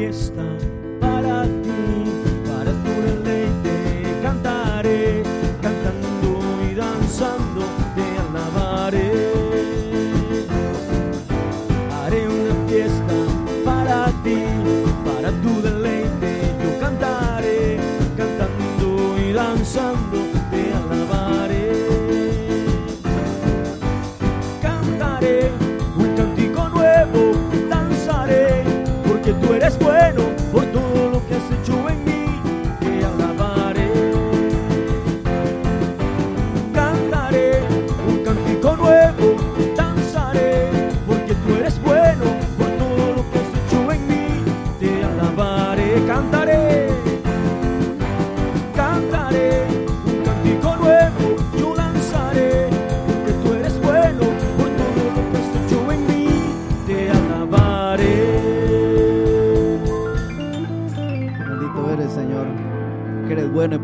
fiesta para ti,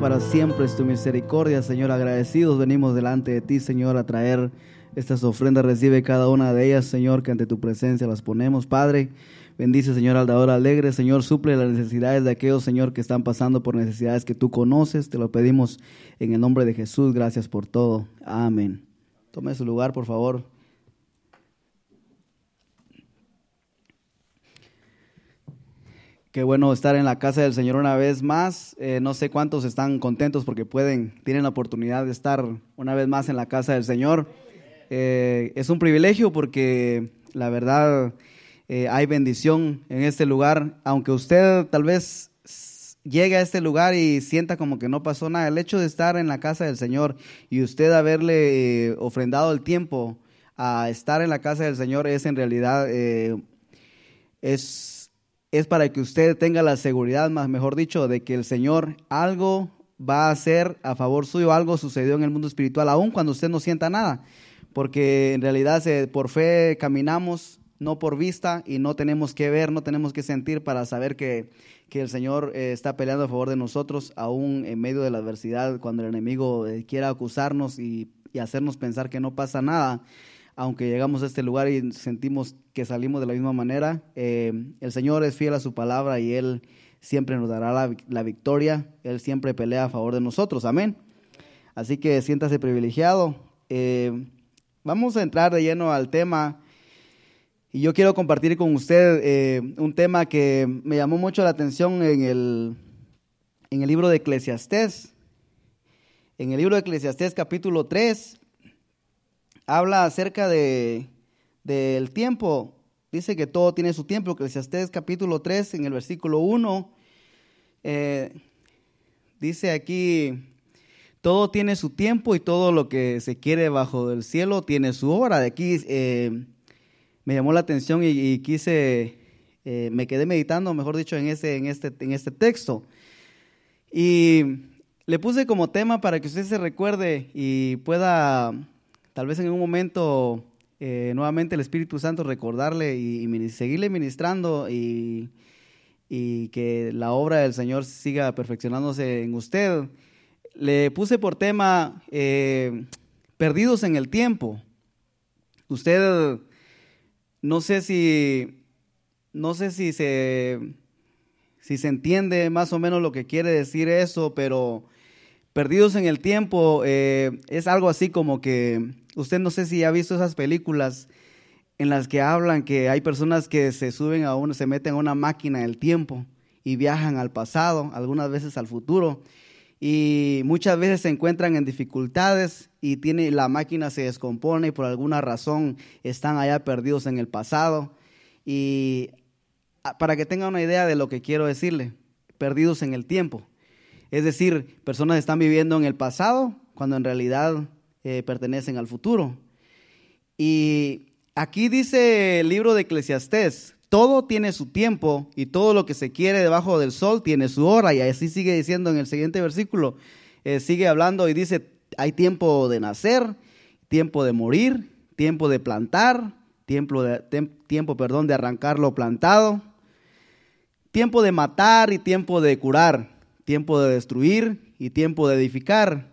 para siempre es tu misericordia, Señor. Agradecidos venimos delante de ti, Señor, a traer estas ofrendas. Recibe cada una de ellas, Señor, que ante tu presencia las ponemos, Padre. Bendice, Señor, al dador alegre. Señor, suple las necesidades de aquellos, Señor, que están pasando por necesidades que tú conoces. Te lo pedimos en el nombre de Jesús. Gracias por todo. Amén. Tome su lugar, por favor. Qué bueno estar en la casa del Señor una vez más. Eh, no sé cuántos están contentos porque pueden, tienen la oportunidad de estar una vez más en la casa del Señor. Eh, es un privilegio porque la verdad eh, hay bendición en este lugar. Aunque usted tal vez llegue a este lugar y sienta como que no pasó nada, el hecho de estar en la casa del Señor y usted haberle ofrendado el tiempo a estar en la casa del Señor es en realidad es, es para que usted tenga la seguridad, más mejor dicho, de que el Señor algo va a hacer a favor suyo, algo sucedió en el mundo espiritual, aun cuando usted no sienta nada, porque en realidad por fe caminamos, no por vista, y no tenemos que ver, no tenemos que sentir para saber que, que el Señor eh, está peleando a favor de nosotros, aún en medio de la adversidad, cuando el enemigo eh, quiera acusarnos y hacernos pensar que no pasa nada aunque llegamos a este lugar y sentimos que salimos de la misma manera, eh, el Señor es fiel a su palabra y Él siempre nos dará la, victoria, Él siempre pelea a favor de nosotros, amén. Así que siéntase privilegiado. Eh, vamos a entrar de lleno al tema y yo quiero compartir con usted eh, un tema que me llamó mucho la atención en el, en el libro de Eclesiastés. En el libro de Eclesiastés capítulo 3 habla acerca de del tiempo. Dice que todo tiene su tiempo. Eclesiastés capítulo 3 en el versículo 1 eh, dice aquí, todo tiene su tiempo y todo lo que se quiere bajo el cielo tiene su hora. De aquí eh, me llamó la atención y, quise, eh, me quedé meditando, mejor dicho, en este, en, este, en este texto. Y le puse como tema para que usted se recuerde y pueda, tal vez en un momento, eh, nuevamente el Espíritu Santo recordarle y, seguirle ministrando y, y que la obra del Señor siga perfeccionándose en usted. Le puse por tema eh, perdidos en el tiempo. Usted, no sé si, no sé si se, si se entiende más o menos lo que quiere decir eso, pero perdidos en el tiempo eh, es algo así como que usted no sé si ha visto esas películas en las que hablan que hay personas que se suben a una, se meten a una máquina del tiempo y viajan al pasado, algunas veces al futuro y muchas veces se encuentran en dificultades y tiene, la máquina se descompone y por alguna razón están allá perdidos en el pasado. Y ah, para que tenga una idea de lo que quiero decirle, perdidos en el tiempo. Es decir, personas están viviendo en el pasado cuando en realidad pertenecen al futuro. Y aquí dice el libro de Eclesiastés, todo tiene su tiempo y todo lo que se quiere debajo del sol tiene su hora. Y así sigue diciendo en el siguiente versículo, eh, sigue hablando y dice, hay tiempo de nacer, tiempo de morir, tiempo de plantar, tiempo, de, tiempo perdón, de arrancar lo plantado, tiempo de matar y tiempo de curar, tiempo de destruir y tiempo de edificar,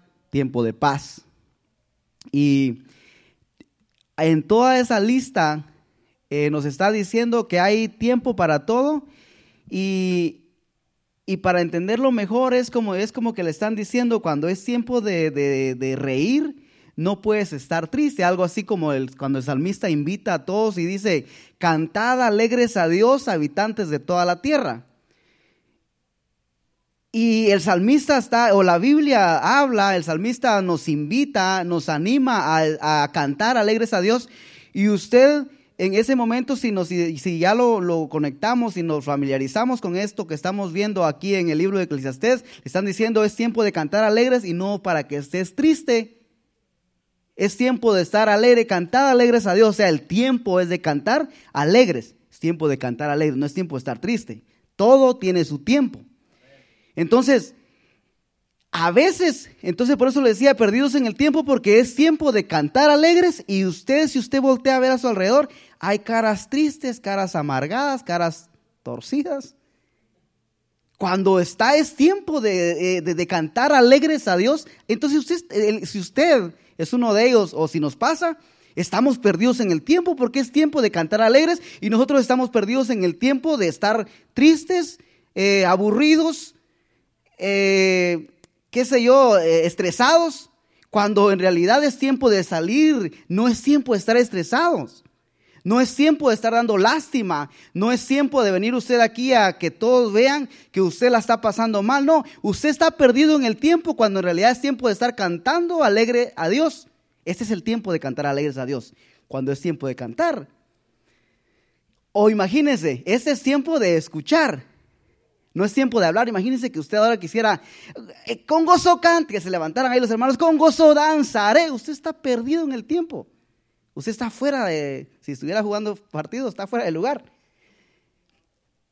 tiempo de paz. Y en toda esa lista eh, nos está diciendo que hay tiempo para todo y, para entenderlo mejor es como, es como que le están diciendo cuando es tiempo de, reír, no puedes estar triste, algo así como el, cuando el salmista invita a todos y dice, cantad alegres a Dios, habitantes de toda la tierra. Y el salmista está, o la Biblia habla, el salmista nos invita, nos anima a, cantar alegres a Dios. Y usted en ese momento, si, nos, si ya lo, conectamos y nos familiarizamos con esto que estamos viendo aquí en el libro de Eclesiastés, están diciendo es tiempo de cantar alegres y no para que estés triste. Es tiempo de estar alegre, cantar alegres a Dios. O sea, el tiempo es de cantar alegres. Es tiempo de cantar alegres, no es tiempo de estar triste. Todo tiene su tiempo. Entonces, a veces, entonces por eso le decía, perdidos en el tiempo, porque es tiempo de cantar alegres y usted, si usted voltea a ver a su alrededor, hay caras tristes, caras amargadas, caras torcidas. Cuando está es tiempo de, eh, cantar alegres a Dios, entonces usted, si usted es uno de ellos o si nos pasa, estamos perdidos en el tiempo porque es tiempo de cantar alegres y nosotros estamos perdidos en el tiempo de estar tristes, eh, aburridos, eh, qué sé yo, eh, estresados, cuando en realidad es tiempo de salir, no es tiempo de estar estresados. No es tiempo de estar dando lástima, no es tiempo de venir usted aquí a que todos vean que usted la está pasando mal, no, usted está perdido en el tiempo cuando en realidad es tiempo de estar cantando alegre a Dios. Este es el tiempo de cantar alegres a Dios, cuando es tiempo de cantar. O imagínense, este es tiempo de escuchar. No es tiempo de hablar. Imagínense que usted ahora quisiera, eh, con gozo cante, que se levantaran ahí los hermanos, con gozo danzaré. Usted está perdido en el tiempo. Usted está fuera de, si estuviera jugando partidos, está fuera del lugar.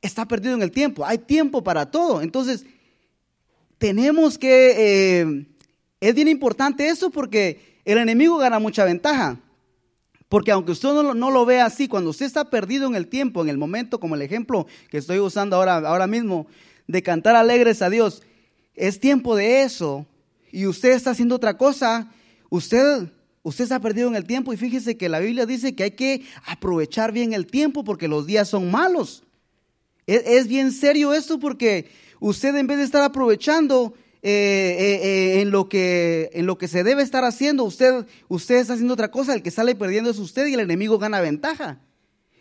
Está perdido en el tiempo. Hay tiempo para todo. Entonces, tenemos que, eh, es bien importante eso porque el enemigo gana mucha ventaja. Porque aunque usted no, lo vea así, cuando usted está perdido en el tiempo, en el momento, como el ejemplo que estoy usando ahora, ahora mismo, de cantar alegres a Dios, es tiempo de eso, y usted está haciendo otra cosa, usted, usted está perdido en el tiempo, y fíjese que la Biblia dice que hay que aprovechar bien el tiempo porque los días son malos. Es, es bien serio esto porque usted en vez de estar aprovechando, eh, eh, eh, en, lo que, en lo que se debe estar haciendo. Usted, usted está haciendo otra cosa, el que sale perdiendo es usted y el enemigo gana ventaja.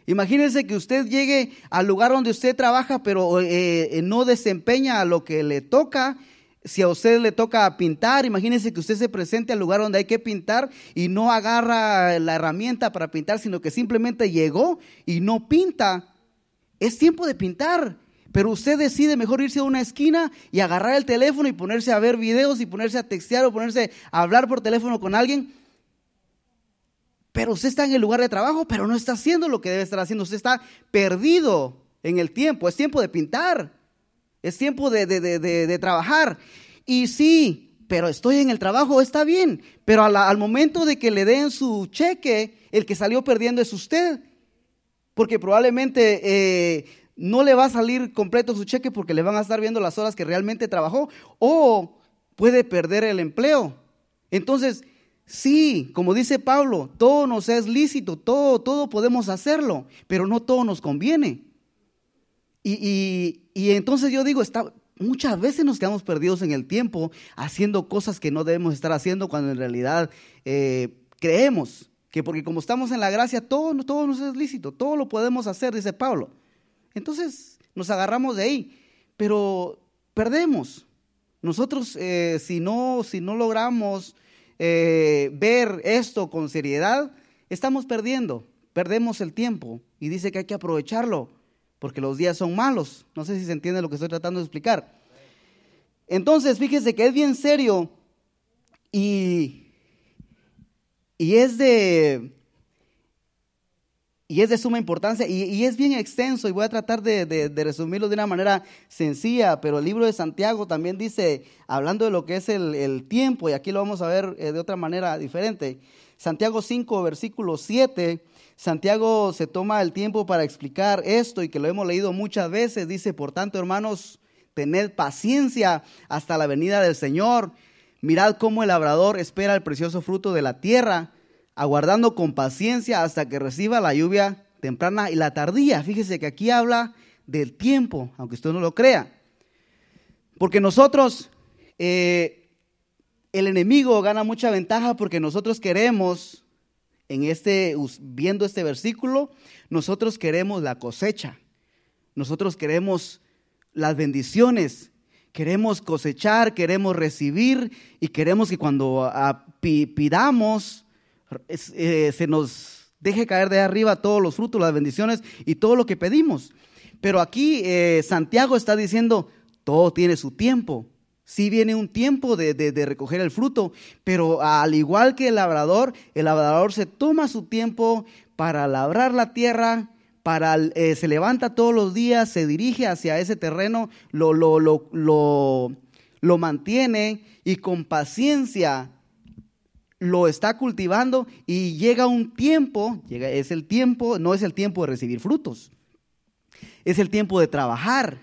Imagínense que usted llegue al lugar donde usted trabaja, pero no desempeña lo que le toca. Si a usted le toca pintar, imagínense que usted se presente al lugar donde hay que pintar y no agarra la herramienta para pintar, sino que simplemente llegó y no pinta. Es tiempo de pintar. Pero usted decide mejor irse a una esquina y agarrar el teléfono y ponerse a ver videos y ponerse a textear o ponerse a hablar por teléfono con alguien. Pero usted está en el lugar de trabajo, pero no está haciendo lo que debe estar haciendo. Usted está perdido en el tiempo. Es tiempo de pintar. Es tiempo de, de, trabajar. Y sí, pero estoy en el trabajo, está bien. Pero al momento de que le den su cheque, el que salió perdiendo es usted. Porque probablemente eh, no le va a salir completo su cheque porque le van a estar viendo las horas que realmente trabajó o puede perder el empleo. Entonces, sí, como dice Pablo, todo nos es lícito, todo, todo podemos hacerlo, pero no todo nos conviene. Y, entonces yo digo, está, muchas veces nos quedamos perdidos en el tiempo haciendo cosas que no debemos estar haciendo cuando en realidad eh, creemos que porque como estamos en la gracia, todo, todo nos es lícito, todo lo podemos hacer, dice Pablo. Entonces nos agarramos de ahí, pero perdemos. Nosotros eh, si, no, si no logramos eh, ver esto con seriedad, estamos perdiendo, perdemos el tiempo y dice que hay que aprovecharlo porque los días son malos. No sé si se entiende lo que estoy tratando de explicar. Entonces, fíjese que es bien serio y, y es de, y es de suma importancia y, es bien extenso y voy a tratar de, resumirlo de una manera sencilla, pero el libro de Santiago también dice, hablando de lo que es el, tiempo, y aquí lo vamos a ver eh, de otra manera diferente, Santiago 5, versículo 7, Santiago se toma el tiempo para explicar esto y que lo hemos leído muchas veces, dice, por tanto hermanos, tened paciencia hasta la venida del Señor, mirad cómo el labrador espera el precioso fruto de la tierra aguardando con paciencia hasta que reciba la lluvia temprana y la tardía. Fíjese que aquí habla del tiempo, aunque usted no lo crea. Porque nosotros, eh, el enemigo gana mucha ventaja porque nosotros queremos, en este, viendo este versículo, nosotros queremos la cosecha. Nosotros queremos las bendiciones, queremos cosechar, queremos recibir y queremos que cuando pidamos eh, se nos deje caer de arriba todos los frutos, las bendiciones y todo lo que pedimos. Pero aquí eh, Santiago está diciendo, todo tiene su tiempo. Sí viene un tiempo de, recoger el fruto, pero al igual que el labrador, el labrador se toma su tiempo para labrar la tierra, para, eh, se levanta todos los días, se dirige hacia ese terreno, lo, lo, lo, lo mantiene y con paciencia lo está cultivando y llega un tiempo, llega, es el tiempo, no es el tiempo de recibir frutos, es el tiempo de trabajar.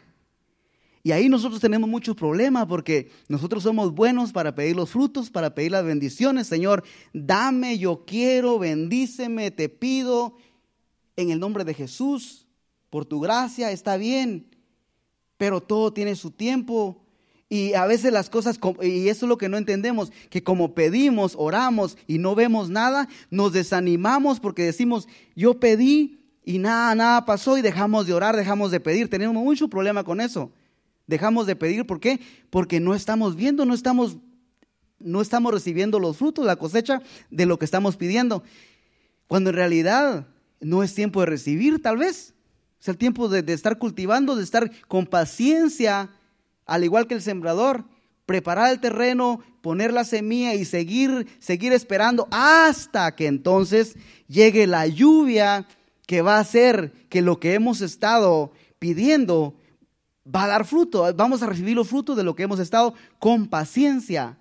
Y ahí nosotros tenemos muchos problemas porque nosotros somos buenos para pedir los frutos, para pedir las bendiciones. Señor, dame, yo quiero, bendíceme, te pido en el nombre de Jesús, por tu gracia, está bien, pero todo tiene su tiempo. Y a veces las cosas, y eso es lo que no entendemos, que como pedimos, oramos y no vemos nada, nos desanimamos porque decimos, yo pedí y nada, nada pasó y dejamos de orar, dejamos de pedir. Tenemos mucho problema con eso. Dejamos de pedir, ¿por qué? Porque no estamos viendo, no estamos, no estamos recibiendo los frutos, la cosecha de lo que estamos pidiendo. Cuando en realidad no es tiempo de recibir, tal vez. Es el tiempo de, de estar cultivando, de estar con paciencia al igual que el sembrador, preparar el terreno, poner la semilla y seguir, seguir esperando hasta que entonces llegue la lluvia que va a hacer que lo que hemos estado pidiendo va a dar fruto. Vamos a recibir los frutos de lo que hemos estado con paciencia.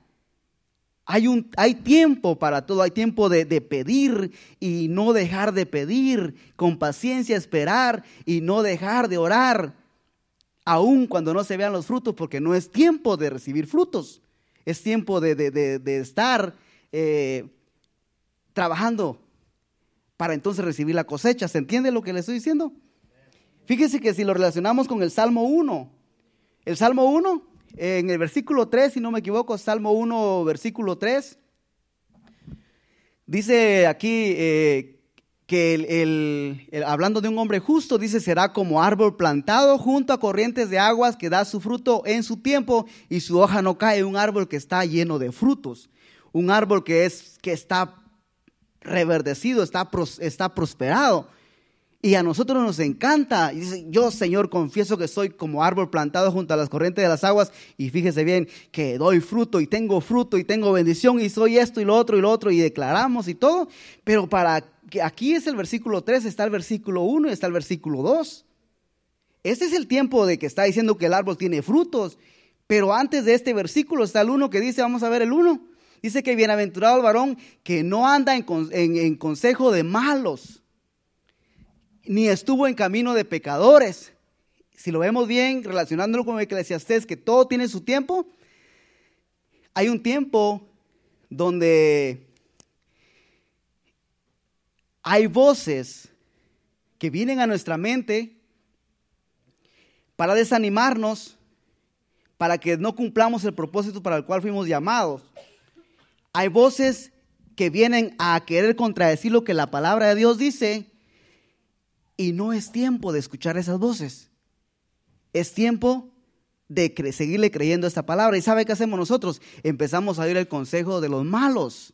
Hay, un, hay tiempo para todo, hay tiempo de, de, pedir y no dejar de pedir, con paciencia esperar y no dejar de orar aun cuando no se vean los frutos, porque no es tiempo de recibir frutos, es tiempo de, estar eh, trabajando para entonces recibir la cosecha. ¿Se entiende lo que le estoy diciendo? Fíjese que si lo relacionamos con el Salmo 1, el Salmo 1, en el versículo 3, si no me equivoco, Salmo 1, versículo 3, dice aquí eh, que el, hablando de un hombre justo, dice, será como árbol plantado junto a corrientes de aguas que da su fruto en su tiempo y su hoja no cae, un árbol que está lleno de frutos, un árbol que, es, que está reverdecido, está, está prosperado. Y a nosotros nos encanta. Y dice, yo, Señor, confieso que soy como árbol plantado junto a las corrientes de las aguas. Y fíjese bien que doy fruto y tengo fruto y tengo bendición y soy esto y lo otro y lo otro y declaramos y todo. Pero para aquí es el versículo 3, está el versículo 1 y está el versículo 2. Este es el tiempo de que está diciendo que el árbol tiene frutos. Pero antes de este versículo está el 1 que dice, vamos a ver el 1. Dice que bienaventurado el varón que no anda en, consejo de malos, ni estuvo en camino de pecadores. Si lo vemos bien, relacionándolo con Eclesiastés, que todo tiene su tiempo, hay un tiempo donde hay voces que vienen a nuestra mente para desanimarnos, para que no cumplamos el propósito para el cual fuimos llamados. Hay voces que vienen a querer contradecir lo que la palabra de Dios dice y no es tiempo de escuchar esas voces. Es tiempo de seguirle creyendo esta palabra. ¿Y sabe qué hacemos nosotros? Empezamos a oír el consejo de los malos.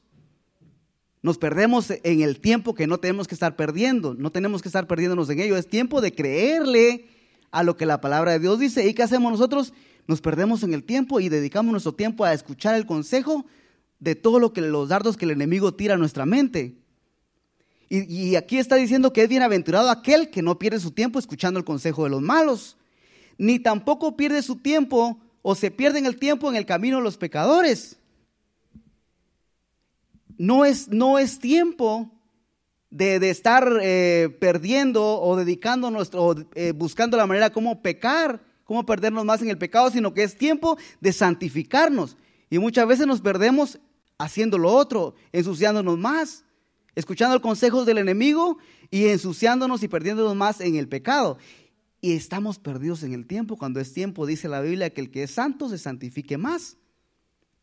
Nos perdemos en el tiempo que no tenemos que estar perdiendo, no tenemos que estar perdiéndonos en ello, es tiempo de creerle a lo que la palabra de Dios dice. ¿Y qué hacemos nosotros? Nos perdemos en el tiempo y dedicamos nuestro tiempo a escuchar el consejo de todo lo que los dardos que el enemigo tira a nuestra mente. Y, y aquí está diciendo que es bienaventurado aquel que no pierde su tiempo escuchando el consejo de los malos, ni tampoco pierde su tiempo o se pierden el tiempo en el camino de los pecadores. No es, no es tiempo de, de estar eh, perdiendo o dedicándonos o eh, buscando la manera como pecar, cómo perdernos más en el pecado, sino que es tiempo de santificarnos. Y muchas veces nos perdemos haciendo lo otro, ensuciándonos más, escuchando los consejos del enemigo y ensuciándonos y perdiéndonos más en el pecado. Y estamos perdidos en el tiempo. Cuando es tiempo, dice la Biblia, que el que es santo se santifique más.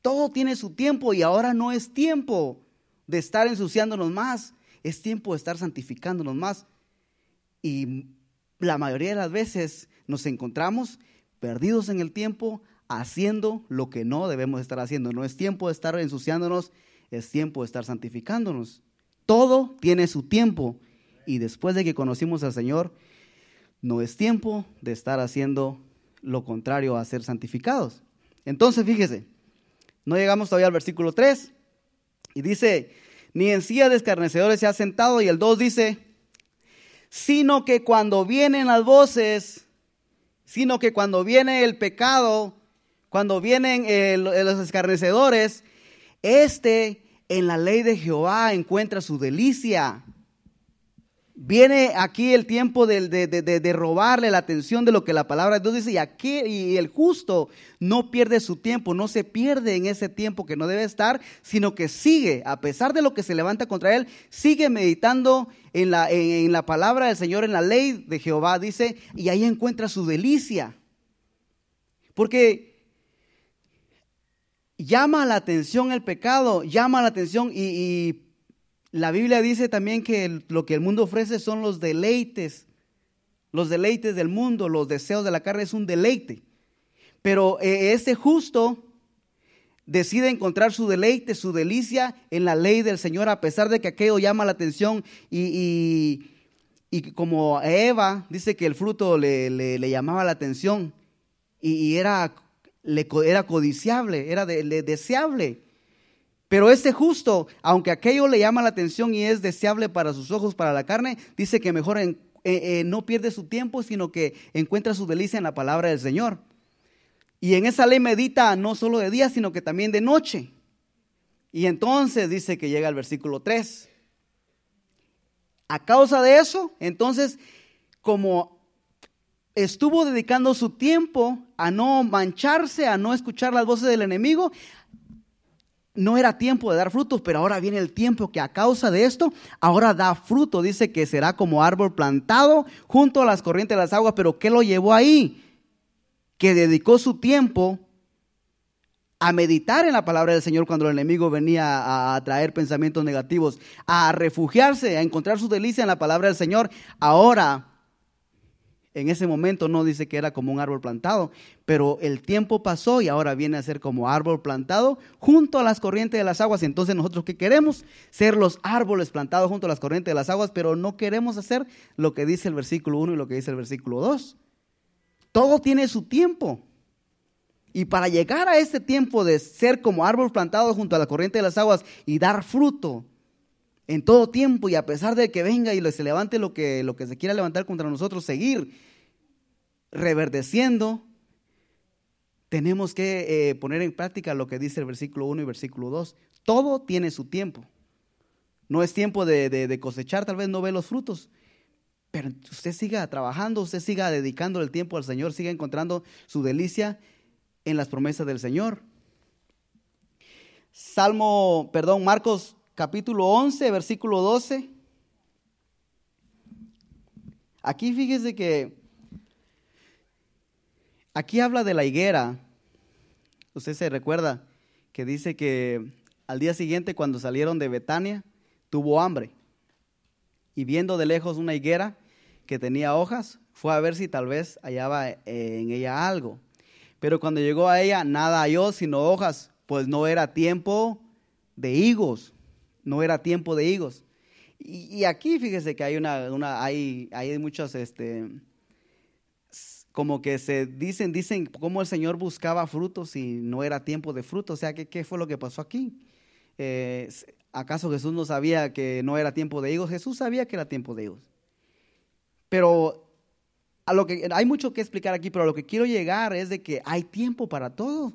Todo tiene su tiempo y ahora no es tiempo de estar ensuciándonos más. Es tiempo de estar santificándonos más. Y la mayoría de las veces nos encontramos perdidos en el tiempo haciendo lo que no debemos estar haciendo. No es tiempo de estar ensuciándonos, es tiempo de estar santificándonos. Todo tiene su tiempo. Y después de que conocimos al Señor, no es tiempo de estar haciendo lo contrario a ser santificados. Entonces, fíjese, no llegamos todavía al versículo 3 y dice, ni en silla de escarnecedores se ha sentado y el 2 dice, sino que cuando vienen las voces, sino que cuando viene el pecado, cuando vienen eh, los escarnecedores, este en la ley de Jehová encuentra su delicia Viene aquí el tiempo de, robarle la atención de lo que la palabra de Dios dice y, aquí, y el justo no pierde su tiempo, no se pierde en ese tiempo que no debe estar, sino que sigue, a pesar de lo que se levanta contra él, sigue meditando en la, en la palabra del Señor, en la ley de Jehová, dice, y ahí encuentra su delicia. Porque llama la atención el pecado, llama la atención y la Biblia dice también que lo que el mundo ofrece son los deleites, los deleites del mundo, los deseos de la carne es un deleite. Pero eh, ese justo decide encontrar su deleite, su delicia en la ley del Señor, a pesar de que aquello llama la atención y, como Eva dice que el fruto le, llamaba la atención y, era, era codiciable, era deseable. Pero ese justo, aunque aquello le llama la atención y es deseable para sus ojos, para la carne, dice que mejor eh, eh, no pierde su tiempo, sino que encuentra su delicia en la palabra del Señor. Y en esa ley medita no solo de día, sino que también de noche. Y entonces dice que llega el versículo 3. A causa de eso, entonces, como estuvo dedicando su tiempo a no mancharse, a no escuchar las voces del enemigo, no era tiempo de dar frutos, pero ahora viene el tiempo que a causa de esto, ahora da fruto. Dice que será como árbol plantado junto a las corrientes de las aguas, pero ¿qué lo llevó ahí? Que dedicó su tiempo a meditar en la palabra del Señor cuando el enemigo venía a traer pensamientos negativos, a refugiarse, a encontrar su delicia en la palabra del Señor. Ahora en ese momento no dice que era como un árbol plantado, pero el tiempo pasó y ahora viene a ser como árbol plantado junto a las corrientes de las aguas. Entonces nosotros qué queremos? Ser los árboles plantados junto a las corrientes de las aguas, pero no queremos hacer lo que dice el versículo 1 y lo que dice el versículo 2. Todo tiene su tiempo. Y para llegar a este tiempo de ser como árbol plantado junto a la corriente de las aguas y dar fruto, en todo tiempo y a pesar de que venga y se levante lo que, lo que se quiera levantar contra nosotros, seguir reverdeciendo, tenemos que eh, poner en práctica lo que dice el versículo 1 y versículo 2. Todo tiene su tiempo. No es tiempo de, cosechar, tal vez no ve los frutos, pero usted siga trabajando, usted siga dedicando el tiempo al Señor, siga encontrando su delicia en las promesas del Señor. Salmo, perdón, Marcos capítulo 11, versículo 12. Aquí fíjese que aquí habla de la higuera. Usted se recuerda que dice que al día siguiente cuando salieron de Betania tuvo hambre y viendo de lejos una higuera que tenía hojas, fue a ver si tal vez hallaba en ella algo. Pero cuando llegó a ella nada halló sino hojas, pues no era tiempo de higos no era tiempo de higos. Y, aquí fíjese que hay una, hay muchas, este, como que se dicen, dicen cómo el Señor buscaba frutos y no era tiempo de frutos. O sea, ¿qué, qué fue lo que pasó aquí? Eh, ¿Acaso Jesús no sabía que no era tiempo de higos? Jesús sabía que era tiempo de higos. Pero a lo que hay mucho que explicar aquí, pero a lo que quiero llegar es de que hay tiempo para todo.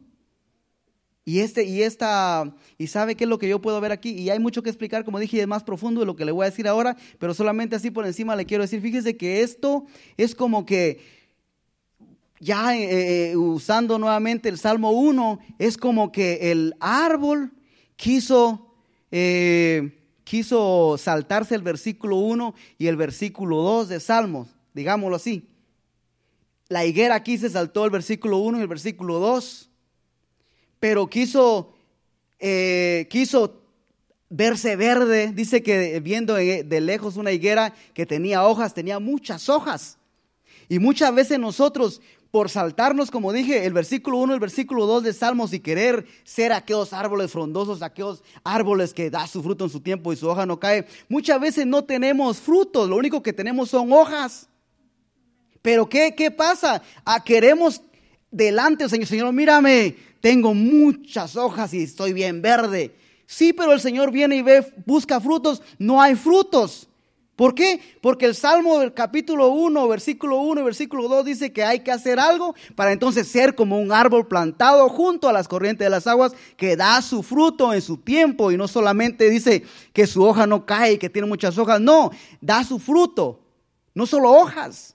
Y este y esta y sabe qué es lo que yo puedo ver aquí y hay mucho que explicar, como dije, es más profundo de lo que le voy a decir ahora, pero solamente así por encima le quiero decir, fíjese que esto es como que ya eh, eh, usando nuevamente el Salmo 1, es como que el árbol quiso eh, quiso saltarse el versículo 1 y el versículo 2 de Salmos, digámoslo así. La higuera aquí se saltó el versículo 1 y el versículo 2 pero quiso, quiso verse verde. Dice que viendo de lejos una higuera que tenía hojas, tenía muchas hojas. Y muchas veces nosotros, por saltarnos, como dije, el versículo 1, el versículo 2 de Salmos y querer ser aquellos árboles frondosos, aquellos árboles que da su fruto en su tiempo y su hoja no cae, muchas veces no tenemos frutos, lo único que tenemos son hojas. Pero ¿qué, qué pasa? Ah, queremos delante, Señor, Señor, mírame, tengo muchas hojas y estoy bien verde. Sí, pero el Señor viene y ve, busca frutos, no hay frutos. ¿Por qué? Porque el Salmo del capítulo 1, versículo 1 y versículo 2 dice que hay que hacer algo para entonces ser como un árbol plantado junto a las corrientes de las aguas que da su fruto en su tiempo y no solamente dice que su hoja no cae y que tiene muchas hojas, no, da su fruto, no solo hojas.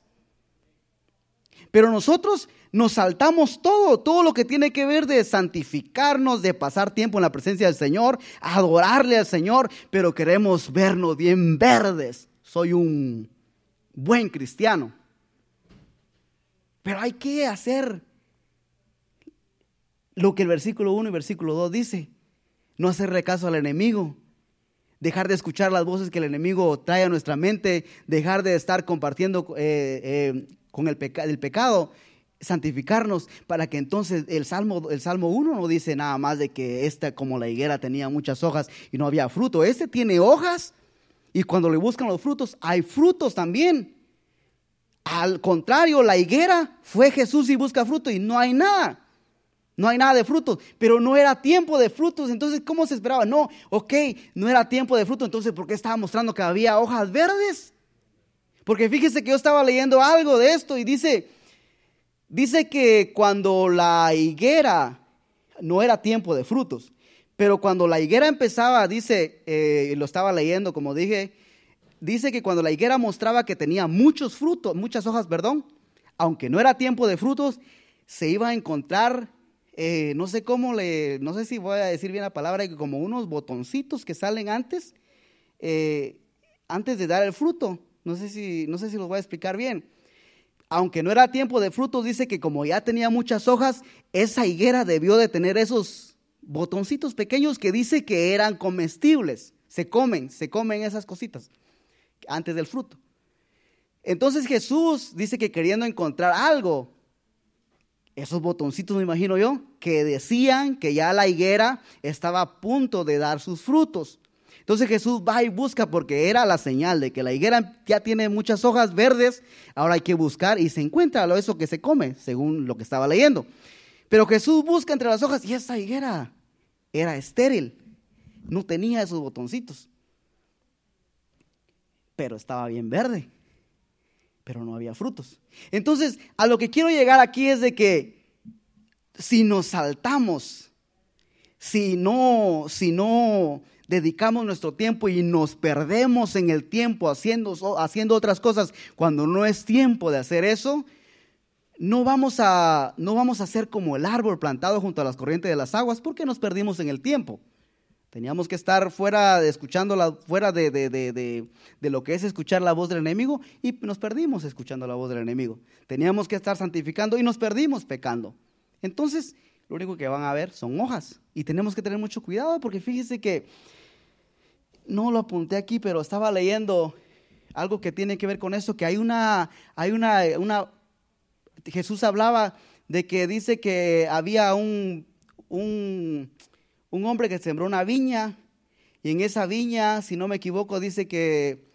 Pero nosotros nos saltamos todo, todo lo que tiene que ver de santificarnos, de pasar tiempo en la presencia del Señor, adorarle al Señor, pero queremos vernos bien verdes. Soy un buen cristiano. Pero hay que hacer lo que el versículo 1 y versículo 2 dice. No hacerle caso al enemigo. Dejar de escuchar las voces que el enemigo trae a nuestra mente. Dejar de estar compartiendo eh, eh, con el, el pecado santificarnos para que entonces el Salmo, el Salmo 1 no dice nada más de que esta como la higuera tenía muchas hojas y no había fruto. Este tiene hojas y cuando le buscan los frutos hay frutos también. Al contrario, la higuera fue Jesús y busca fruto y no hay nada. No hay nada de frutos, pero no era tiempo de frutos. Entonces, ¿cómo se esperaba? No, ok, no era tiempo de frutos. Entonces, ¿por qué estaba mostrando que había hojas verdes? Porque fíjese que yo estaba leyendo algo de esto y dice, Dice que cuando la higuera no era tiempo de frutos, pero cuando la higuera empezaba, dice, eh, lo estaba leyendo como dije, dice que cuando la higuera mostraba que tenía muchos frutos, muchas hojas, perdón, aunque no era tiempo de frutos, se iba a encontrar, eh, no sé cómo le, no sé si voy a decir bien la palabra, como unos botoncitos que salen antes, eh, antes de dar el fruto. No sé si, no sé si los voy a explicar bien aunque no era tiempo de frutos, dice que como ya tenía muchas hojas, esa higuera debió de tener esos botoncitos pequeños que dice que eran comestibles. Se comen, se comen esas cositas antes del fruto. Entonces Jesús dice que queriendo encontrar algo, esos botoncitos me imagino yo, que decían que ya la higuera estaba a punto de dar sus frutos. Entonces Jesús va y busca porque era la señal de que la higuera ya tiene muchas hojas verdes, ahora hay que buscar y se encuentra lo eso que se come, según lo que estaba leyendo. Pero Jesús busca entre las hojas y esa higuera era estéril, no tenía esos botoncitos, pero estaba bien verde, pero no había frutos. Entonces, a lo que quiero llegar aquí es de que si nos saltamos, si no, si no dedicamos nuestro tiempo y nos perdemos en el tiempo haciendo, haciendo otras cosas cuando no es tiempo de hacer eso, no vamos, a, no vamos a ser como el árbol plantado junto a las corrientes de las aguas porque nos perdimos en el tiempo. Teníamos que estar fuera de escuchando la, fuera de, de, de, de, lo que es escuchar la voz del enemigo y nos perdimos escuchando la voz del enemigo. Teníamos que estar santificando y nos perdimos pecando. Entonces, lo único que van a ver son hojas y tenemos que tener mucho cuidado porque fíjese que no lo apunté aquí, pero estaba leyendo algo que tiene que ver con eso, que hay una, hay una, una, Jesús hablaba de que dice que había un, un, un hombre que sembró una viña y en esa viña, si no me equivoco, dice que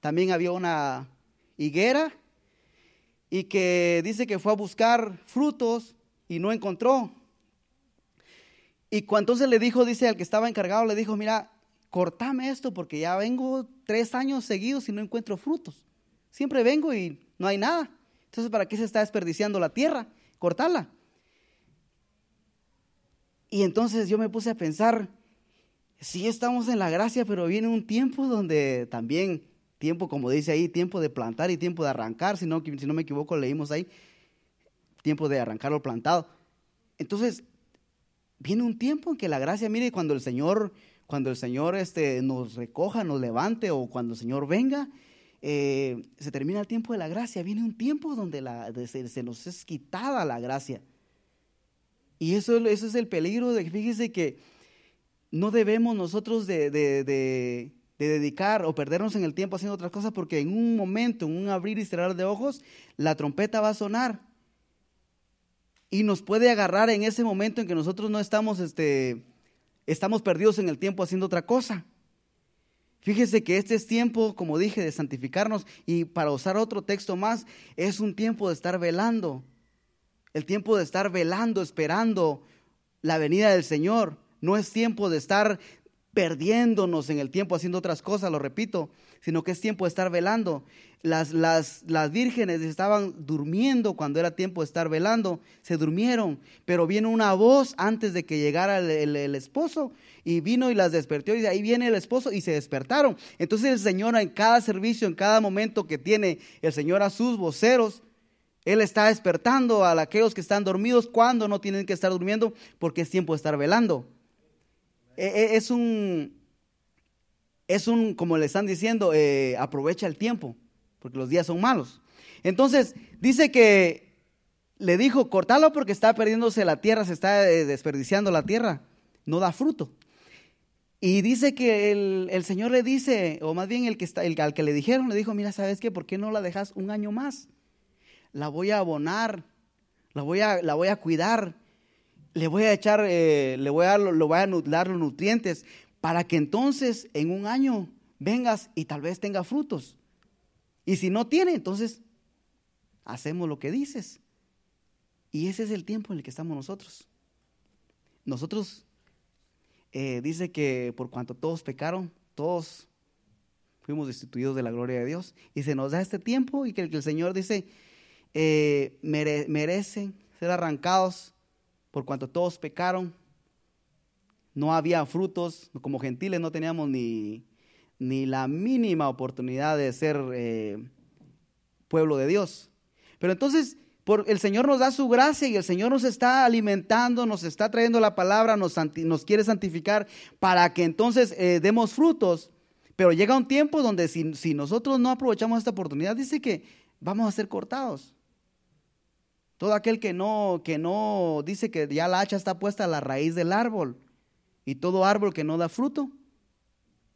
también había una higuera y que dice que fue a buscar frutos y no encontró. Y cuando entonces le dijo, dice al que estaba encargado, le dijo, mira, cortame esto porque ya vengo tres años seguidos y no encuentro frutos. Siempre vengo y no hay nada. Entonces, ¿para qué se está desperdiciando la tierra? Cortarla. Y entonces yo me puse a pensar, sí estamos en la gracia, pero viene un tiempo donde también, tiempo como dice ahí, tiempo de plantar y tiempo de arrancar, si no, si no me equivoco, leímos ahí, tiempo de arrancar lo plantado. Entonces, viene un tiempo en que la gracia, mire, cuando el Señor, cuando el Señor este, nos recoja, nos levante o cuando el Señor venga, eh, se termina el tiempo de la gracia, viene un tiempo donde se, nos es quitada la gracia. Y eso, eso es el peligro de, fíjese que no debemos nosotros de, de, dedicar o perdernos en el tiempo haciendo otras cosas porque en un momento, en un abrir y cerrar de ojos, la trompeta va a sonar. Y nos puede agarrar en ese momento en que nosotros no estamos, este, estamos perdidos en el tiempo haciendo otra cosa. Fíjese que este es tiempo, como dije, de santificarnos y para usar otro texto más, es un tiempo de estar velando. El tiempo de estar velando, esperando la venida del Señor. No es tiempo de estar perdiéndonos en el tiempo haciendo otras cosas, lo repito, sino que es tiempo de estar velando. Las, las, las, vírgenes estaban durmiendo cuando era tiempo de estar velando, se durmieron, pero viene una voz antes de que llegara el, el, esposo y vino y las despertó y ahí viene el esposo y se despertaron. Entonces el Señor en cada servicio, en cada momento que tiene el Señor a sus voceros, Él está despertando a aquellos que están dormidos cuando no tienen que estar durmiendo porque es tiempo de estar velando. E, e, es un, es un, como le están diciendo, eh, aprovecha el tiempo, porque los días son malos. Entonces, dice que le dijo, cortalo porque está perdiéndose la tierra, se está eh, desperdiciando la tierra, no da fruto. Y dice que el, Señor le dice, o más bien el que está, el, al que le dijeron, le dijo, mira, ¿sabes qué? ¿Por qué no la dejas un año más? La voy a abonar, la voy a, la voy a cuidar, le voy a echar, eh, le voy a, lo voy a dar los nutrientes para que entonces en un año vengas y tal vez tenga frutos. Y si no tiene, entonces hacemos lo que dices. Y ese es el tiempo en el que estamos nosotros. Nosotros, eh, dice que por cuanto todos pecaron, todos fuimos destituidos de la gloria de Dios. Y se nos da este tiempo y que el, Señor dice, eh, merecen ser arrancados por cuanto todos pecaron, no había frutos, como gentiles no teníamos ni, ni la mínima oportunidad de ser eh, pueblo de Dios. Pero entonces por, el Señor nos da su gracia y el Señor nos está alimentando, nos está trayendo la palabra, nos, quiere santificar para que entonces eh, demos frutos. Pero llega un tiempo donde si, si nosotros no aprovechamos esta oportunidad, dice que vamos a ser cortados. Todo aquel que no, que no dice que ya la hacha está puesta a la raíz del árbol y todo árbol que no da fruto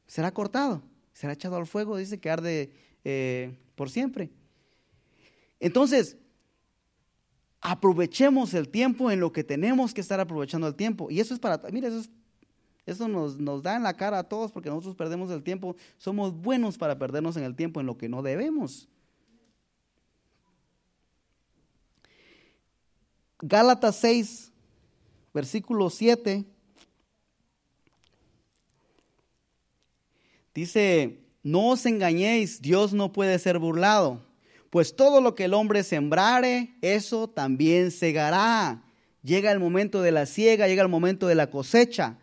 será cortado, será echado al fuego, dice que arde eh, por siempre. Entonces, aprovechemos el tiempo en lo que tenemos que estar aprovechando el tiempo. Y eso es para, eso, eso nos, nos da en la cara a todos porque nosotros perdemos el tiempo. Somos buenos para perdernos en el tiempo en lo que no debemos. Gálatas 6, versículo 7. Dice, no os engañéis, Dios no puede ser burlado, pues todo lo que el hombre sembrare, eso también segará. Llega el momento de la siega, llega el momento de la cosecha,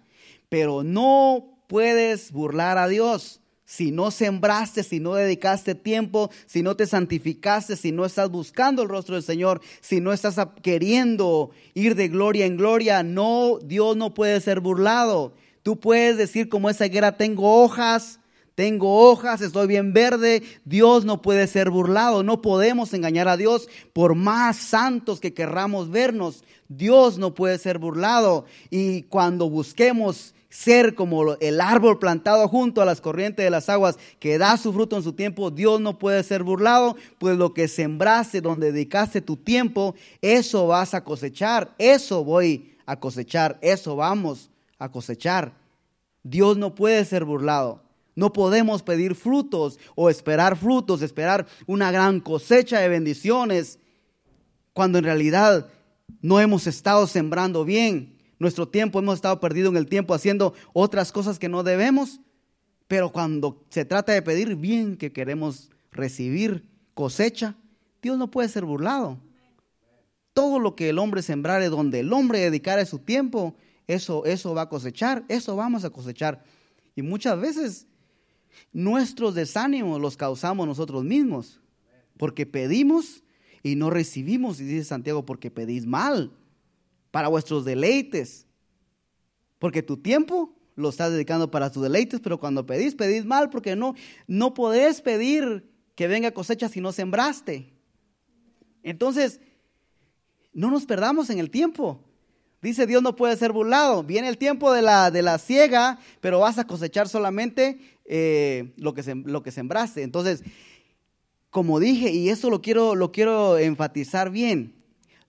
pero no puedes burlar a Dios si no sembraste, si no dedicaste tiempo, si no te santificaste, si no estás buscando el rostro del Señor, si no estás queriendo ir de gloria en gloria, no, Dios no puede ser burlado. Tú puedes decir como esa higuera, tengo hojas, tengo hojas, estoy bien verde. Dios no puede ser burlado, no podemos engañar a Dios por más santos que querramos vernos. Dios no puede ser burlado. Y cuando busquemos ser como el árbol plantado junto a las corrientes de las aguas que da su fruto en su tiempo, Dios no puede ser burlado, pues lo que sembraste, donde dedicaste tu tiempo, eso vas a cosechar, eso voy a cosechar, eso vamos a cosechar. Dios no puede ser burlado. No podemos pedir frutos o esperar frutos, esperar una gran cosecha de bendiciones, cuando en realidad no hemos estado sembrando bien nuestro tiempo, hemos estado perdido en el tiempo haciendo otras cosas que no debemos. Pero cuando se trata de pedir bien que queremos recibir cosecha, Dios no puede ser burlado. Todo lo que el hombre sembrare, donde el hombre dedicare su tiempo, eso, eso va a cosechar, eso vamos a cosechar. Y muchas veces nuestros desánimos los causamos nosotros mismos, porque pedimos y no recibimos, y dice Santiago, porque pedís mal, para vuestros deleites, porque tu tiempo lo estás dedicando para tus deleites, pero cuando pedís, pedís mal, porque no, no podés pedir que venga cosecha si no sembraste. Entonces, no nos perdamos en el tiempo. Dice Dios no puede ser burlado. Viene el tiempo de la, de la ciega, pero vas a cosechar solamente eh, lo, que lo que sembraste. Entonces, como dije, y eso lo quiero, lo quiero enfatizar bien,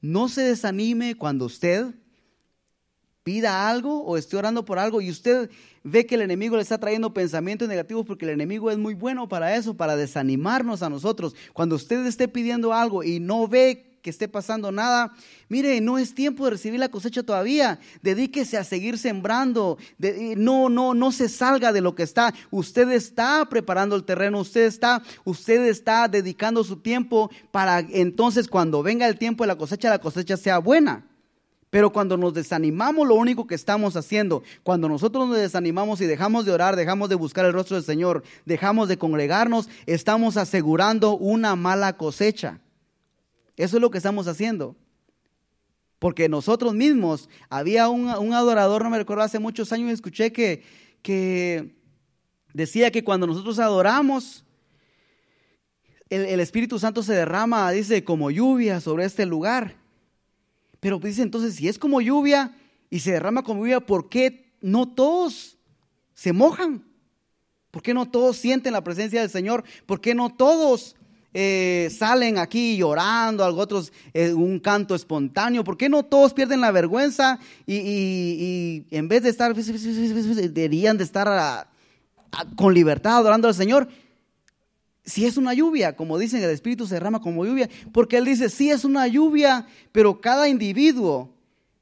no se desanime cuando usted pida algo o esté orando por algo y usted ve que el enemigo le está trayendo pensamientos negativos porque el enemigo es muy bueno para eso, para desanimarnos a nosotros. Cuando usted esté pidiendo algo y no ve que esté pasando nada. Mire, no es tiempo de recibir la cosecha todavía. Dedíquese a seguir sembrando. no, no, no se salga de lo que está. Usted está preparando el terreno. Usted está, usted está dedicando su tiempo para entonces cuando venga el tiempo de la cosecha, la cosecha sea buena. Pero cuando nos desanimamos, lo único que estamos haciendo, cuando nosotros nos desanimamos y dejamos de orar, dejamos de buscar el rostro del Señor, dejamos de congregarnos, estamos asegurando una mala cosecha. Eso es lo que estamos haciendo. Porque nosotros mismos, había un, adorador, no me recuerdo, hace muchos años escuché que, que decía que cuando nosotros adoramos, el, Espíritu Santo se derrama, dice, como lluvia sobre este lugar. Pero dice entonces, si es como lluvia y se derrama como lluvia, ¿por qué no todos se mojan? ¿Por qué no todos sienten la presencia del Señor? ¿Por qué no todos eh, salen aquí llorando, otros eh, un canto espontáneo? ¿Por qué no todos pierden la vergüenza y, en vez de estar, deberían de estar con libertad adorando al Señor? Si es una lluvia, como dicen, el Espíritu se derrama como lluvia, porque Él dice, sí es una lluvia, pero cada individuo,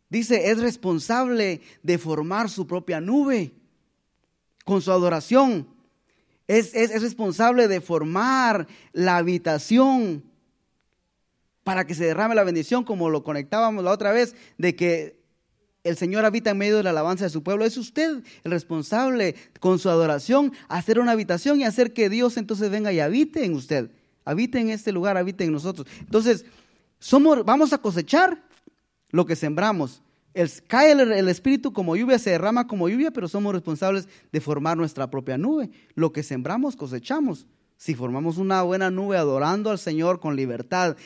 dice, es responsable de formar su propia nube con su adoración. Es, responsable de formar la habitación para que se derrame la bendición, como lo conectábamos la otra vez, de que el Señor habita en medio de la alabanza de su pueblo. Es usted el responsable con su adoración, hacer una habitación y hacer que Dios entonces venga y habite en usted. Habite en este lugar, habite en nosotros. Entonces, somos, vamos a cosechar lo que sembramos cae el, Espíritu como lluvia, se derrama como lluvia, pero somos responsables de formar nuestra propia nube. Lo que sembramos, cosechamos. Si formamos una buena nube adorando al Señor con libertad,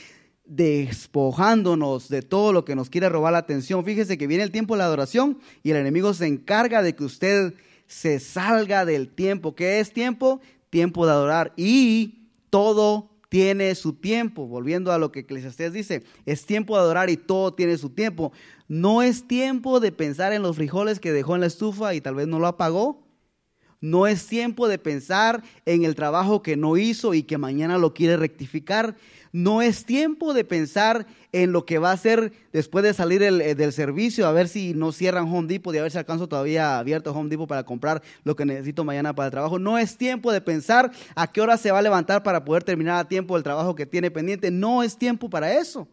despojándonos de todo lo que nos quiere robar la atención, fíjese que viene el tiempo de la adoración y el enemigo se encarga de que usted se salga del tiempo. ¿Qué es tiempo? Tiempo de adorar. Y todo tiene su tiempo. Volviendo a lo que Eclesiastés dice, es tiempo de adorar y todo tiene su tiempo. No es tiempo de pensar en los frijoles que dejó en la estufa y tal vez no lo apagó. No es tiempo de pensar en el trabajo que no hizo y que mañana lo quiere rectificar. No es tiempo de pensar en lo que va a hacer después de salir eh, del servicio, a ver si no cierran Home Depot y a ver si alcanzo todavía abierto Home Depot para comprar lo que necesito mañana para el trabajo. No es tiempo de pensar a qué hora se va a levantar para poder terminar a tiempo el trabajo que tiene pendiente. No es tiempo para eso.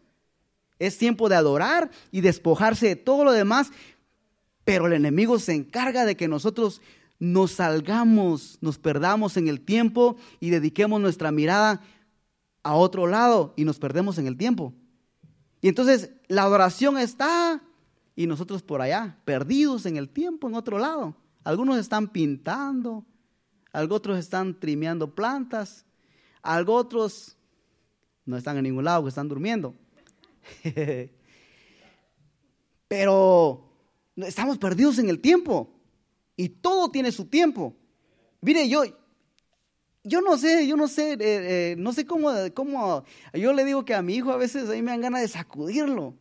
Es tiempo de adorar y despojarse de todo lo demás, pero el enemigo se encarga de que nosotros nos salgamos, nos perdamos en el tiempo y dediquemos nuestra mirada a otro lado y nos perdemos en el tiempo. Y entonces la adoración está y nosotros por allá, perdidos en el tiempo, en otro lado. Algunos están pintando, algunos otros están trimeando plantas, algunos otros no están en ningún lado, están durmiendo. Pero estamos perdidos en el tiempo y todo tiene su tiempo. Mire, yo, yo no sé, yo no sé, eh, eh, no sé cómo, cómo, yo le digo que a mi hijo a veces a mí me dan ganas de sacudirlo.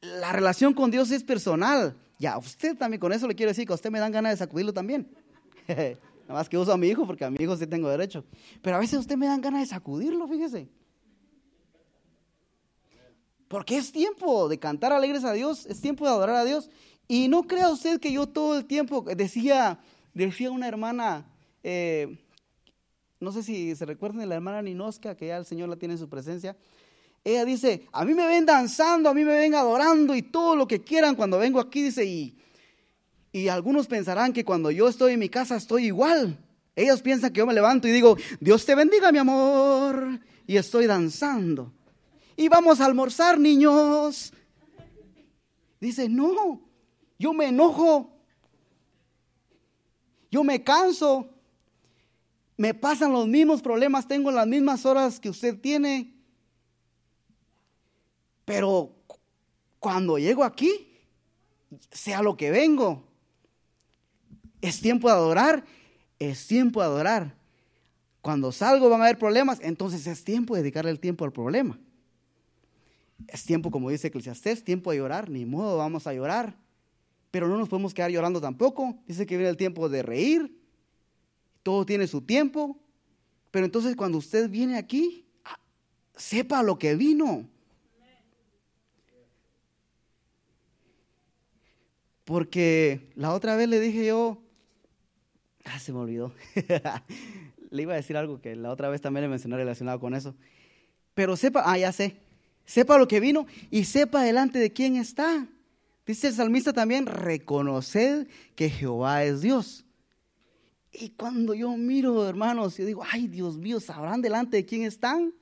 La relación con Dios es personal. Ya, usted también, con eso le quiero decir que a usted me dan ganas de sacudirlo también. Nada más que uso a mi hijo porque a mi hijo sí tengo derecho. Pero a veces a usted me dan ganas de sacudirlo, fíjese. Porque es tiempo de cantar alegres a Dios, es tiempo de adorar a Dios. Y no crea usted que yo todo el tiempo decía, Decía una hermana, eh, no sé si se recuerdan de la hermana Ninosca, que ya el Señor la tiene en su presencia. Ella dice, a mí me ven danzando, a mí me ven adorando y todo lo que quieran cuando vengo aquí, dice, y, y algunos pensarán que cuando yo estoy en mi casa estoy igual. Ellos piensan que yo me levanto y digo, Dios te bendiga, mi amor, y estoy danzando. Y vamos a almorzar, niños. Dice, no, yo me enojo, yo me canso, me pasan los mismos problemas, tengo las mismas horas que usted tiene. Pero cuando llego aquí, sea lo que vengo, es tiempo de adorar, es tiempo de adorar. Cuando salgo van a haber problemas, entonces es tiempo de dedicarle el tiempo al problema. Es tiempo, como dice Eclesiastés, tiempo de llorar, ni modo, vamos a llorar. Pero no nos podemos quedar llorando tampoco. Dice que viene el tiempo de reír. Todo tiene su tiempo. Pero entonces cuando usted viene aquí, ah, sepa lo que vino. Porque la otra vez le dije yo, ah, se me olvidó. le iba a decir algo que la otra vez también le mencioné relacionado con eso. Pero sepa, ah, ya sé, sepa lo que vino y sepa delante de quién está. Dice el salmista también, reconoced que Jehová es Dios. Y cuando yo miro, hermanos, yo digo, ay Dios mío, ¿sabrán delante de quién están?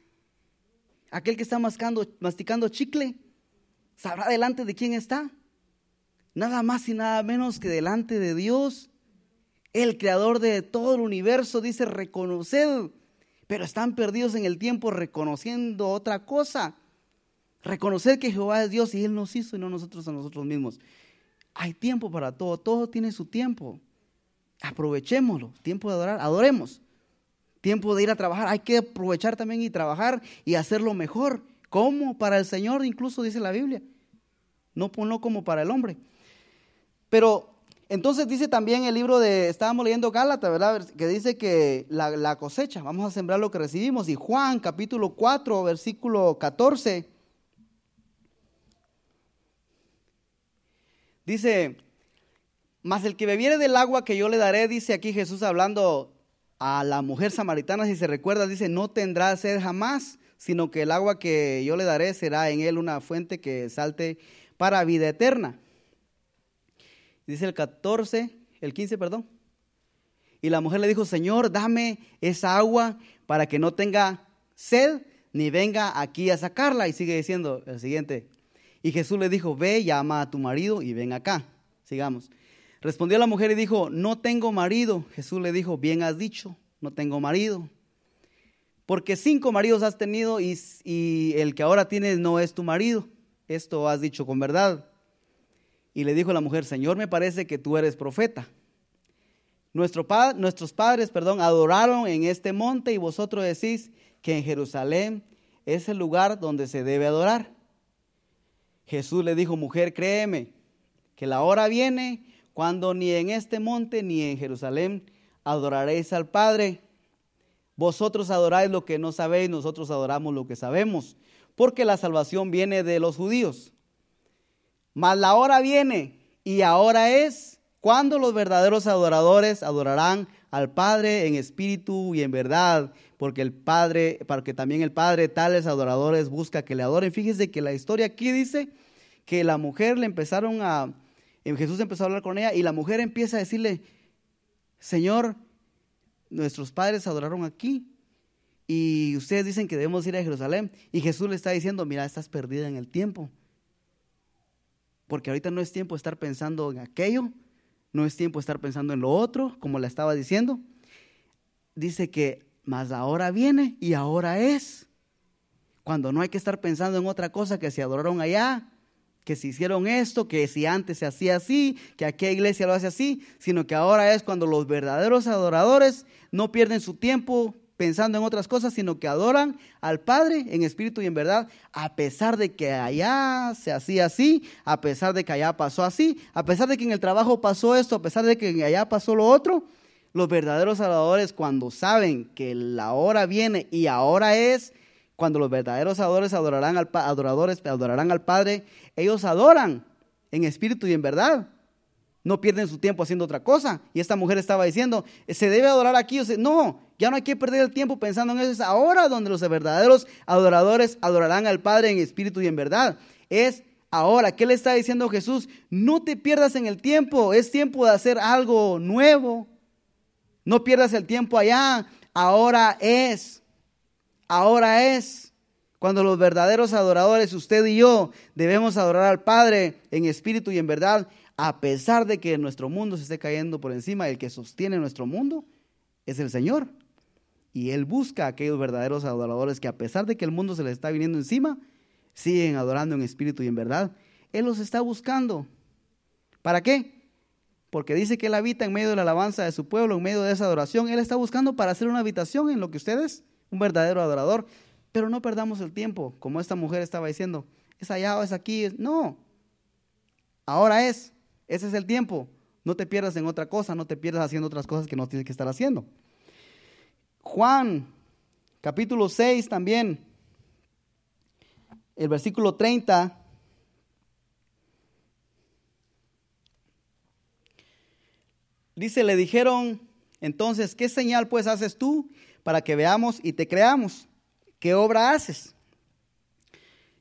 Aquel que está mascando, masticando chicle, ¿sabrá delante de quién está? Nada más y nada menos que delante de Dios, el creador de todo el universo, dice, reconoced, pero están perdidos en el tiempo reconociendo otra cosa. Reconocer que Jehová es Dios y Él nos hizo y no nosotros a nosotros mismos. Hay tiempo para todo, todo tiene su tiempo. Aprovechémoslo, tiempo de adorar, adoremos. Tiempo de ir a trabajar, hay que aprovechar también y trabajar y hacerlo mejor. ¿Cómo? Para el Señor, incluso dice la Biblia. No, no como para el hombre. Pero entonces dice también el libro de, estábamos leyendo Gálatas, ¿verdad? Que dice que la, la, cosecha, vamos a sembrar lo que recibimos. Y Juan capítulo 4, versículo 14, Dice, mas el que bebiere del agua que yo le daré, dice aquí Jesús hablando a la mujer samaritana, si se recuerda, dice, no tendrá sed jamás, sino que el agua que yo le daré será en él una fuente que salte para vida eterna. Dice el 14, el 15, perdón. Y la mujer le dijo, Señor, dame esa agua para que no tenga sed ni venga aquí a sacarla. Y sigue diciendo el siguiente, y Jesús le dijo, ve, llama a tu marido y ven acá. Sigamos. Respondió la mujer y dijo, no tengo marido. Jesús le dijo, bien has dicho, no tengo marido. Porque cinco maridos has tenido y, el que ahora tienes no es tu marido. Esto has dicho con verdad. Y le dijo la mujer, Señor, me parece que tú eres profeta. Nuestro nuestros padres perdón, adoraron en este monte y vosotros decís que en Jerusalén es el lugar donde se debe adorar. Jesús le dijo, mujer, créeme, que la hora viene cuando ni en este monte ni en Jerusalén adoraréis al Padre. Vosotros adoráis lo que no sabéis, nosotros adoramos lo que sabemos, porque la salvación viene de los judíos. Mas la hora viene y ahora es cuando los verdaderos adoradores adorarán al Padre en espíritu y en verdad, porque el Padre, porque también el Padre tales adoradores busca que le adoren. Fíjese que la historia aquí dice que la mujer le empezaron a, Jesús empezó a hablar con ella y la mujer empieza a decirle, Señor, nuestros padres adoraron aquí y ustedes dicen que debemos ir a Jerusalén y Jesús le está diciendo, mira, estás perdida en el tiempo. Porque ahorita no es tiempo de estar pensando en aquello, no es tiempo de estar pensando en lo otro, como le estaba diciendo. Dice que más ahora viene y ahora es. Cuando no hay que estar pensando en otra cosa que se adoraron allá, que se hicieron esto, que si antes se hacía así, que aquella iglesia lo hace así, sino que ahora es cuando los verdaderos adoradores no pierden su tiempo pensando en otras cosas, sino que adoran al Padre en espíritu y en verdad, a pesar de que allá se hacía así, a pesar de que allá pasó así, a pesar de que en el trabajo pasó esto, a pesar de que allá pasó lo otro. Los verdaderos adoradores cuando saben que la hora viene y ahora es, cuando los verdaderos adoradores adorarán al, adoradores adorarán al Padre, ellos adoran en espíritu y en verdad. no pierden su tiempo haciendo otra cosa. Y esta mujer estaba diciendo, se debe adorar aquí. No, ya no hay que perder el tiempo pensando en eso. Es ahora donde los verdaderos adoradores adorarán al Padre en espíritu y en verdad. Es ahora. ¿Qué le está diciendo Jesús? No te pierdas en el tiempo. Es tiempo de hacer algo nuevo. No pierdas el tiempo allá. Ahora es. Ahora es. Cuando los verdaderos adoradores, usted y yo, debemos adorar al Padre en espíritu y en verdad a pesar de que nuestro mundo se esté cayendo por encima, el que sostiene nuestro mundo es el Señor. Y Él busca a aquellos verdaderos adoradores que a pesar de que el mundo se les está viniendo encima, siguen adorando en espíritu y en verdad. Él los está buscando. ¿Para qué? Porque dice que Él habita en medio de la alabanza de su pueblo, en medio de esa adoración. Él está buscando para hacer una habitación en lo que ustedes, un verdadero adorador. Pero no perdamos el tiempo, como esta mujer estaba diciendo. Es allá o es aquí. No. Ahora es. Ese es el tiempo. No te pierdas en otra cosa, no te pierdas haciendo otras cosas que no tienes que estar haciendo. Juan, capítulo 6 también, el versículo 30. Dice, le dijeron, entonces, ¿qué señal pues haces tú para que veamos y te creamos? ¿Qué obra haces?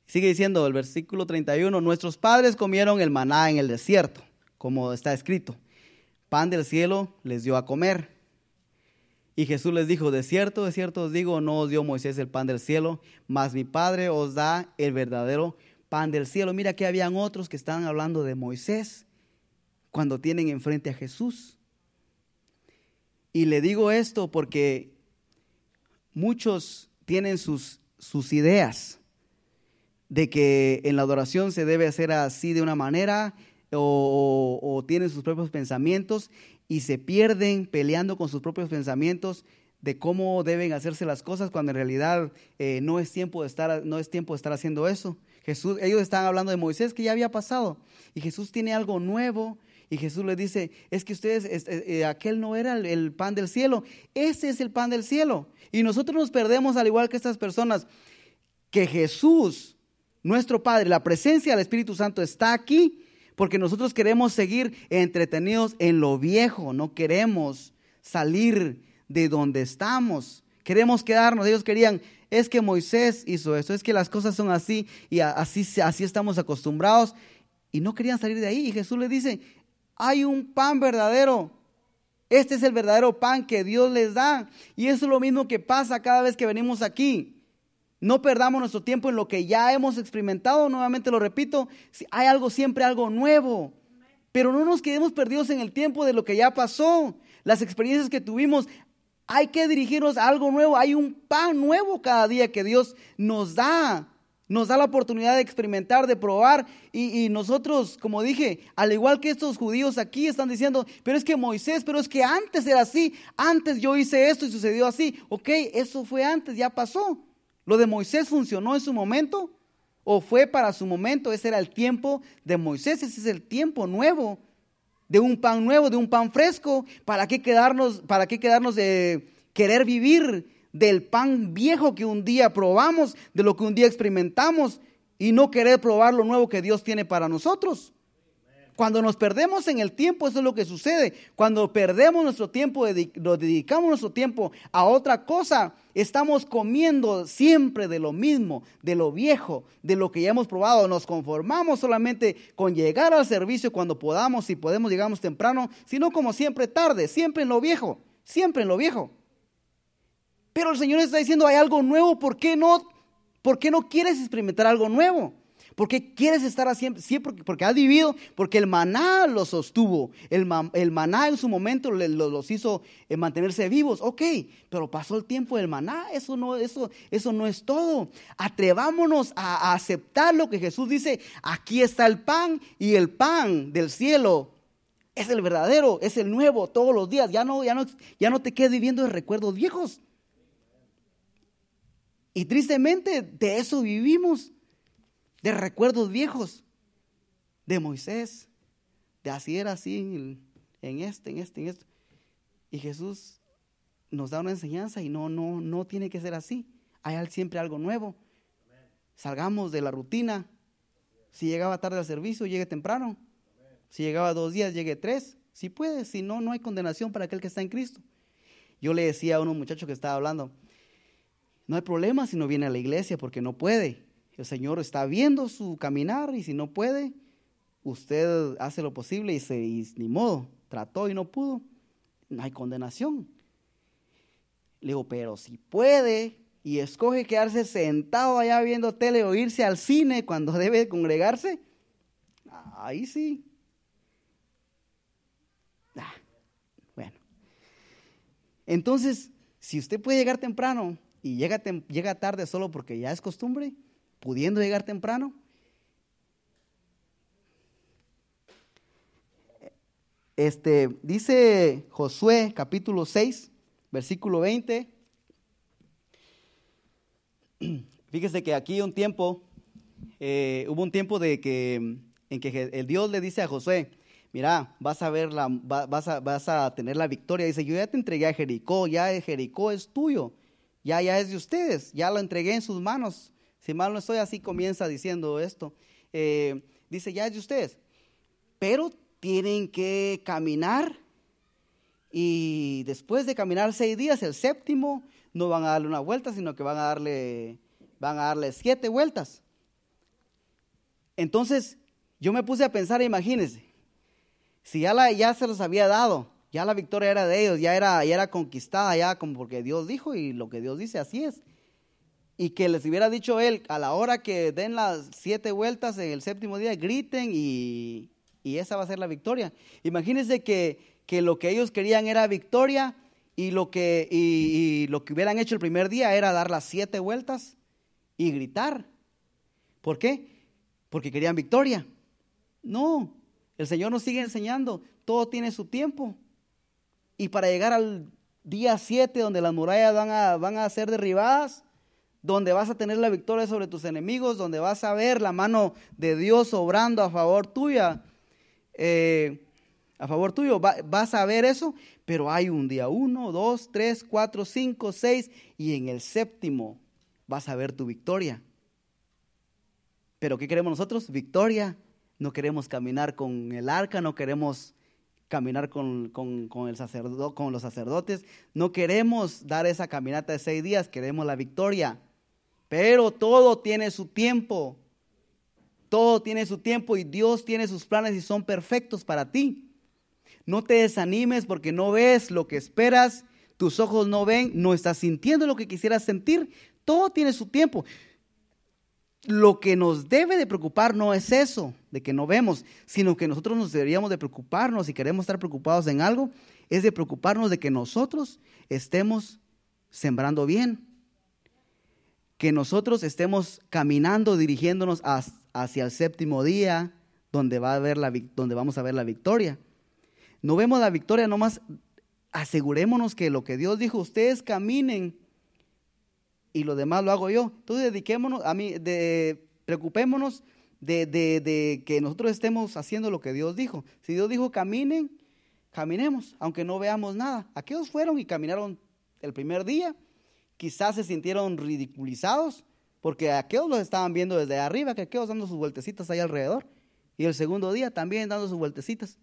Sigue diciendo el versículo 31, nuestros padres comieron el maná en el desierto como está escrito, pan del cielo les dio a comer. Y Jesús les dijo, de cierto, de cierto os digo, no os dio Moisés el pan del cielo, mas mi Padre os da el verdadero pan del cielo. Mira que habían otros que estaban hablando de Moisés cuando tienen enfrente a Jesús. Y le digo esto porque muchos tienen sus, sus ideas de que en la adoración se debe hacer así de una manera o, tienen sus propios pensamientos y se pierden peleando con sus propios pensamientos de cómo deben hacerse las cosas cuando en realidad eh, no es tiempo de estar no es tiempo de estar haciendo eso. Jesús, ellos están hablando de Moisés que ya había pasado y Jesús tiene algo nuevo y Jesús les dice, es que ustedes, eh, eh, aquel no era el, pan del cielo, ese es el pan del cielo. Y nosotros nos perdemos al igual que estas personas, que Jesús, nuestro Padre, la presencia del Espíritu Santo está aquí porque nosotros queremos seguir entretenidos en lo viejo, no queremos salir de donde estamos. Queremos quedarnos. Ellos querían, es que Moisés hizo esto, es que las cosas son así y así, estamos acostumbrados. Y no querían salir de ahí. Y Jesús les dice, hay un pan verdadero. Este es el verdadero pan que Dios les da. Y eso es lo mismo que pasa cada vez que venimos aquí. No perdamos nuestro tiempo en lo que ya hemos experimentado, nuevamente lo repito, hay algo siempre algo nuevo. Pero no nos quedemos perdidos en el tiempo de lo que ya pasó, las experiencias que tuvimos. Hay que dirigirnos a algo nuevo, hay un pan nuevo cada día que Dios nos da. Nos da la oportunidad de experimentar, de probar. Y, nosotros, como dije, al igual que estos judíos aquí están diciendo, pero es que Moisés, pero es que antes era así, antes yo hice esto y sucedió así. Ok, eso fue antes, ya pasó. ¿Lo de Moisés funcionó en su momento? ¿O fue para su momento? Ese era el tiempo de Moisés, ese es el tiempo nuevo, de un pan nuevo, de un pan fresco. ¿Para qué quedarnos, para qué quedarnos de querer vivir del pan viejo que un día probamos, de lo que un día experimentamos y no querer probar lo nuevo que Dios tiene para nosotros? Cuando nos perdemos en el tiempo, eso es lo que sucede. Cuando perdemos nuestro tiempo, lo dedicamos nuestro tiempo a otra cosa, estamos comiendo siempre de lo mismo, de lo viejo, de lo que ya hemos probado. Nos conformamos solamente con llegar al servicio cuando podamos, si podemos llegamos temprano, sino como siempre tarde, siempre en lo viejo, siempre en lo viejo. Pero el Señor está diciendo, hay algo nuevo, ¿por qué no? ¿Por qué no quieres experimentar algo nuevo? Porque quieres estar siempre, siempre porque has vivido, porque el maná los sostuvo, el, maná en su momento los, hizo eh, mantenerse vivos, ok, pero pasó el tiempo del maná, eso no, eso, eso no es todo. Atrevámonos a, aceptar lo que Jesús dice, aquí está el pan y el pan del cielo es el verdadero, es el nuevo todos los días, ya no, ya no, ya no te quedes viviendo de recuerdos viejos. Y tristemente de eso vivimos de recuerdos viejos de Moisés, de así era así en, este, en este, en esto. Y Jesús nos da una enseñanza y no, no, no tiene que ser así. Hay siempre algo nuevo. Salgamos de la rutina. Si llegaba tarde al servicio, llegue temprano. Si llegaba dos días, llegue tres. Si puede, si no, no hay condenación para aquel que está en Cristo. Yo le decía a unos muchachos que estaba hablando, no hay problema si no viene a la iglesia porque no puede. El Señor está viendo su caminar y si no puede, usted hace lo posible y, se, y ni modo, trató y no pudo. No hay condenación. Le digo, pero si puede y escoge quedarse sentado allá viendo tele o irse al cine cuando debe congregarse, ahí sí. Ah, bueno. Entonces, si usted puede llegar temprano y llega, llega tarde solo porque ya es costumbre, pudiendo llegar temprano, Este, dice Josué capítulo 6, versículo 20. Fíjese que aquí un tiempo, eh, hubo un tiempo de que, en que el Dios le dice a Josué, mira, vas a, ver la, vas, a, vas a tener la victoria. Dice, yo ya te entregué a Jericó, ya Jericó es tuyo, ya, ya es de ustedes, ya lo entregué en sus manos. Si mal no estoy, así comienza diciendo esto. Eh, dice, ya es de ustedes. Pero tienen que caminar y después de caminar seis días, el séptimo, no van a darle una vuelta, sino que van a darle, van a darle siete vueltas. Entonces, yo me puse a pensar, imagínense, si ya, la, ya se los había dado, ya la victoria era de ellos, ya era, ya era conquistada, ya como porque Dios dijo y lo que Dios dice, así es. Y que les hubiera dicho él, a la hora que den las siete vueltas en el séptimo día, griten y, y esa va a ser la victoria. Imagínense que, lo que ellos querían era victoria y lo, que, y, lo que hubieran hecho el primer día era dar las siete vueltas y gritar. ¿Por qué? Porque querían victoria. No, el Señor nos sigue enseñando, todo tiene su tiempo. Y para llegar al día 7, donde las murallas van a, van a ser derribadas, donde vas a tener la victoria sobre tus enemigos, donde vas a ver la mano de Dios obrando a favor tuya, eh, a favor tuyo. vas a ver eso, pero hay un día uno, dos, tres, cuatro, cinco, seis, y en el séptimo vas a ver tu victoria. Pero ¿qué queremos nosotros? Victoria. No queremos caminar con el arca, no queremos caminar con, el sacerdote, con los sacerdotes, no queremos dar esa caminata de seis días, queremos la victoria. Pero todo tiene su tiempo. Todo tiene su tiempo y Dios tiene sus planes y son perfectos para ti. No te desanimes porque no ves lo que esperas, tus ojos no ven, no estás sintiendo lo que quisieras sentir. Todo tiene su tiempo. Lo que nos debe de preocupar no es eso, de que no vemos, sino que nosotros nos deberíamos de preocuparnos, si queremos estar preocupados en algo, es de preocuparnos de que nosotros estemos sembrando bien, que nosotros estemos caminando, dirigiéndonos hacia el séptimo día, donde, va a haber la, donde vamos a ver la victoria. No vemos la victoria, nomás asegurémonos que lo que Dios dijo, ustedes caminen y lo demás lo hago yo. Entonces dediquémonos, a mí, de, preocupémonos de, de, que nosotros estemos haciendo lo que Dios dijo. Si Dios dijo caminen, caminemos, aunque no veamos nada. Aquellos fueron y caminaron el primer día, quizás se sintieron ridiculizados, porque aquellos los estaban viendo desde arriba, que aquellos dando sus vueltecitas ahí alrededor. Y el segundo día también dando sus vueltecitas.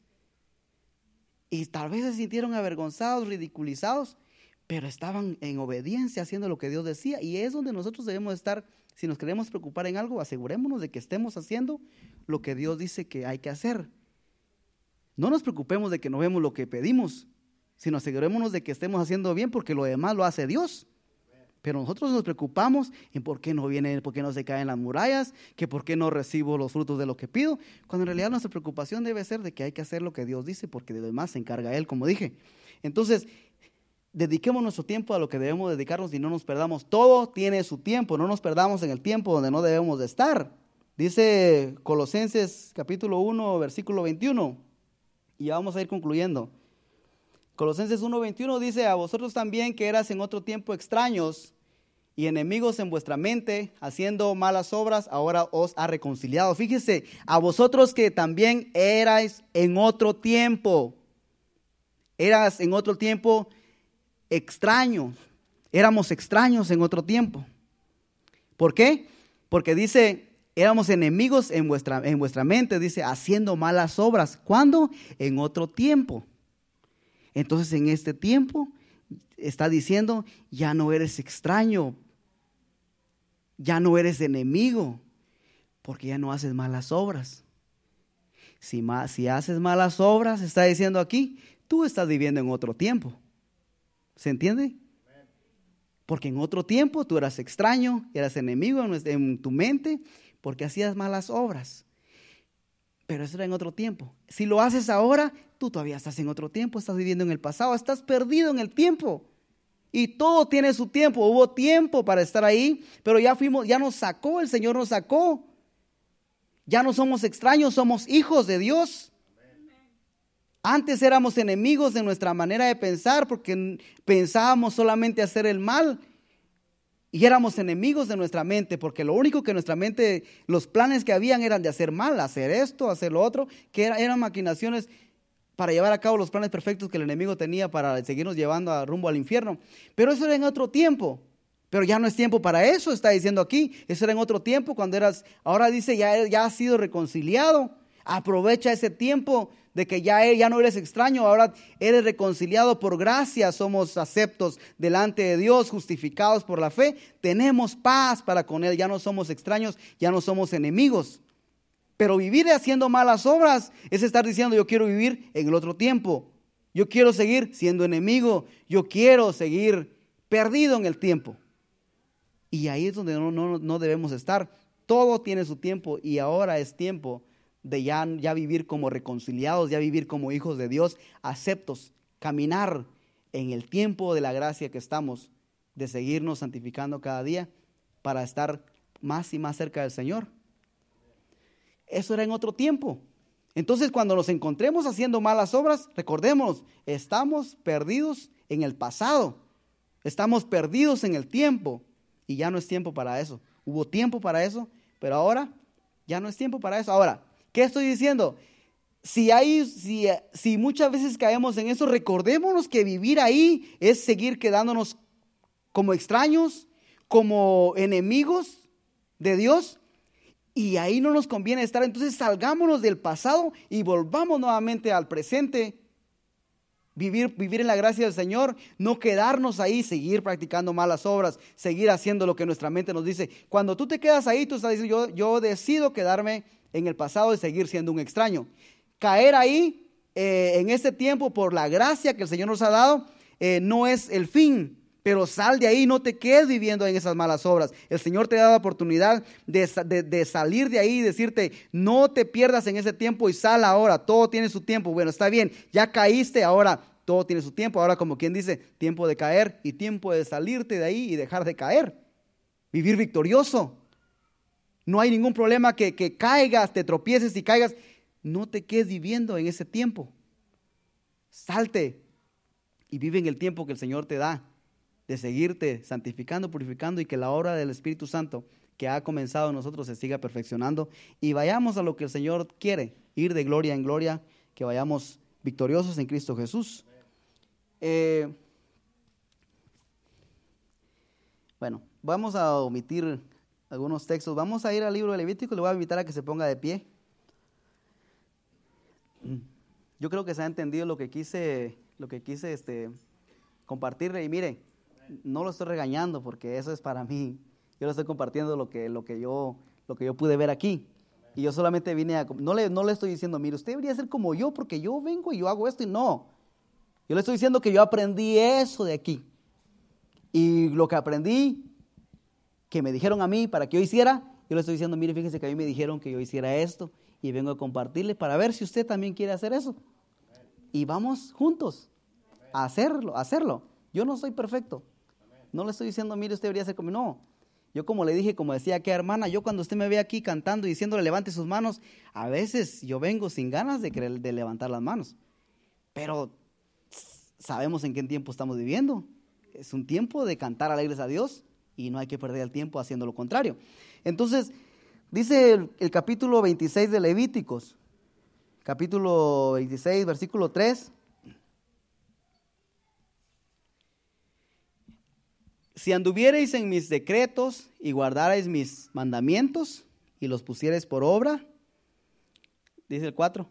Y tal vez se sintieron avergonzados, ridiculizados, pero estaban en obediencia haciendo lo que Dios decía. Y es donde nosotros debemos estar, si nos queremos preocupar en algo, asegurémonos de que estemos haciendo lo que Dios dice que hay que hacer. No nos preocupemos de que no vemos lo que pedimos, sino asegurémonos de que estemos haciendo bien porque lo demás lo hace Dios. Pero nosotros nos preocupamos en por qué no viene, por qué no se caen las murallas, que por qué no recibo los frutos de lo que pido, cuando en realidad nuestra preocupación debe ser de que hay que hacer lo que Dios dice, porque de lo demás se encarga Él, como dije. Entonces, dediquemos nuestro tiempo a lo que debemos dedicarnos y no nos perdamos. Todo tiene su tiempo, no nos perdamos en el tiempo donde no debemos de estar. Dice Colosenses capítulo 1, versículo 21, y ya vamos a ir concluyendo. Colosenses 1:21 dice, a vosotros también que eras en otro tiempo extraños y enemigos en vuestra mente, haciendo malas obras, ahora os ha reconciliado. Fíjese, a vosotros que también erais en otro tiempo, eras en otro tiempo extraños, éramos extraños en otro tiempo. ¿Por qué? Porque dice éramos enemigos en vuestra, en vuestra mente, dice, haciendo malas obras. ¿Cuándo? En otro tiempo. Entonces en este tiempo está diciendo, ya no eres extraño, ya no eres enemigo, porque ya no haces malas obras. Si, si haces malas obras, está diciendo aquí, tú estás viviendo en otro tiempo. ¿Se entiende? Porque en otro tiempo tú eras extraño, eras enemigo en, tu mente, porque hacías malas obras. Pero eso era en otro tiempo. Si lo haces ahora, tú todavía estás en otro tiempo, estás viviendo en el pasado, estás perdido en el tiempo. Y todo tiene su tiempo. Hubo tiempo para estar ahí, pero ya fuimos, ya nos sacó, el Señor nos sacó. Ya no somos extraños, somos hijos de Dios. Antes éramos enemigos de nuestra manera de pensar porque pensábamos solamente hacer el mal. Y éramos enemigos de nuestra mente porque lo único que nuestra mente, los planes que habían eran de hacer mal, hacer esto, hacer lo otro, que eran maquinaciones para llevar a cabo los planes perfectos que el enemigo tenía para seguirnos llevando a rumbo al infierno. Pero eso era en otro tiempo. Pero ya no es tiempo para eso, está diciendo aquí. Eso era en otro tiempo cuando eras, ahora dice, ya, ya has sido reconciliado. Aprovecha ese tiempo de que ya, ya no eres extraño, ahora eres reconciliado por gracia, somos aceptos delante de Dios, justificados por la fe, tenemos paz para con Él, ya no somos extraños, ya no somos enemigos. Pero vivir haciendo malas obras es estar diciendo yo quiero vivir en el otro tiempo. Yo quiero seguir siendo enemigo. Yo quiero seguir perdido en el tiempo. Y ahí es donde no, no, debemos estar. Todo tiene su tiempo y ahora es tiempo de ya, ya vivir como reconciliados, ya vivir como hijos de Dios, aceptos, caminar en el tiempo de la gracia que estamos, de seguirnos santificando cada día para estar más y más cerca del Señor. Eso era en otro tiempo. Entonces, cuando nos encontremos haciendo malas obras, recordemos, estamos perdidos en el pasado. Estamos perdidos en el tiempo. Y ya no es tiempo para eso. Hubo tiempo para eso, pero ahora ya no es tiempo para eso. Ahora, ¿qué estoy diciendo? Si, hay, si, si muchas veces caemos en eso, recordémonos que vivir ahí es seguir quedándonos como extraños, como enemigos de Dios y ahí no nos conviene estar. Entonces salgámonos del pasado y volvamos nuevamente al presente. Vivir, vivir en la gracia del Señor, no quedarnos ahí, seguir practicando malas obras, seguir haciendo lo que nuestra mente nos dice. Cuando tú te quedas ahí, tú estás diciendo, yo, yo decido quedarme en el pasado y seguir siendo un extraño. Caer ahí eh, en este tiempo por la gracia que el Señor nos ha dado eh, no es el fin, pero sal de ahí, no te quedes viviendo en esas malas obras. El Señor te dado la oportunidad de, salir de ahí y decirte, no te pierdas en ese tiempo y sal ahora, todo tiene su tiempo. Bueno, está bien, ya caíste, ahora todo tiene su tiempo. Ahora como quien dice, tiempo de caer y tiempo de salirte de ahí y dejar de caer. Vivir victorioso. No hay ningún problema que, que caigas, te tropieces y caigas. No te quedes viviendo en ese tiempo. Salte y vive en el tiempo que el Señor te da de seguirte santificando, purificando y que la obra del Espíritu Santo que ha comenzado en nosotros se siga perfeccionando y vayamos a lo que el Señor quiere, ir de gloria en gloria, que vayamos victoriosos en Cristo Jesús. Eh, bueno, vamos a omitir algunos textos. Vamos a ir al libro de Levítico, le voy a invitar a que se ponga de pie. Yo creo que se ha entendido lo que quise, lo que quise este, compartirle. Y mire, no lo estoy regañando porque eso es para mí. Yo le estoy compartiendo lo que, lo que, yo, lo que yo pude ver aquí. Y yo solamente vine a... No le, no le estoy diciendo, mire, usted debería ser como yo porque yo vengo y yo hago esto y no. Yo le estoy diciendo que yo aprendí eso de aquí. Y lo que aprendí, que me dijeron a mí para que yo hiciera, yo le estoy diciendo, mire, fíjese que a mí me dijeron que yo hiciera esto y vengo a compartirle para ver si usted también quiere hacer eso. Y vamos juntos a hacerlo, a hacerlo. Yo no soy perfecto. No le estoy diciendo, mire, usted debería ser como, no. Yo como le dije, como decía aquella hermana, yo cuando usted me ve aquí cantando y diciéndole levante sus manos, a veces yo vengo sin ganas de, de levantar las manos. Pero sabemos en qué tiempo estamos viviendo. Es un tiempo de cantar alegres a Dios y no hay que perder el tiempo haciendo lo contrario. Entonces, dice el, capítulo 26 de Levíticos, capítulo 26, versículo 3. Si anduviereis en mis decretos y guardarais mis mandamientos y los pusieres por obra, dice el 4,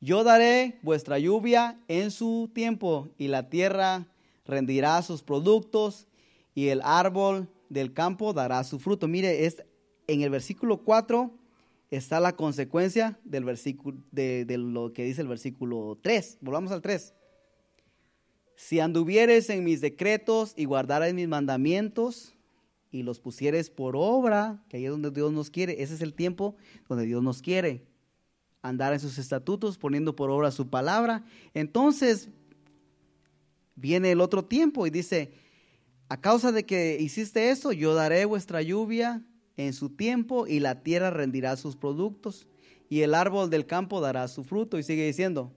yo daré vuestra lluvia en su tiempo y la tierra rendirá sus productos y el árbol del campo dará su fruto. Mire, es, en el versículo 4 está la consecuencia del versículo, de, de lo que dice el versículo 3. Volvamos al 3. Si anduvieres en mis decretos y guardares mis mandamientos y los pusieres por obra, que ahí es donde Dios nos quiere, ese es el tiempo donde Dios nos quiere andar en sus estatutos, poniendo por obra su palabra. Entonces viene el otro tiempo y dice, a causa de que hiciste eso, yo daré vuestra lluvia en su tiempo y la tierra rendirá sus productos y el árbol del campo dará su fruto. Y sigue diciendo,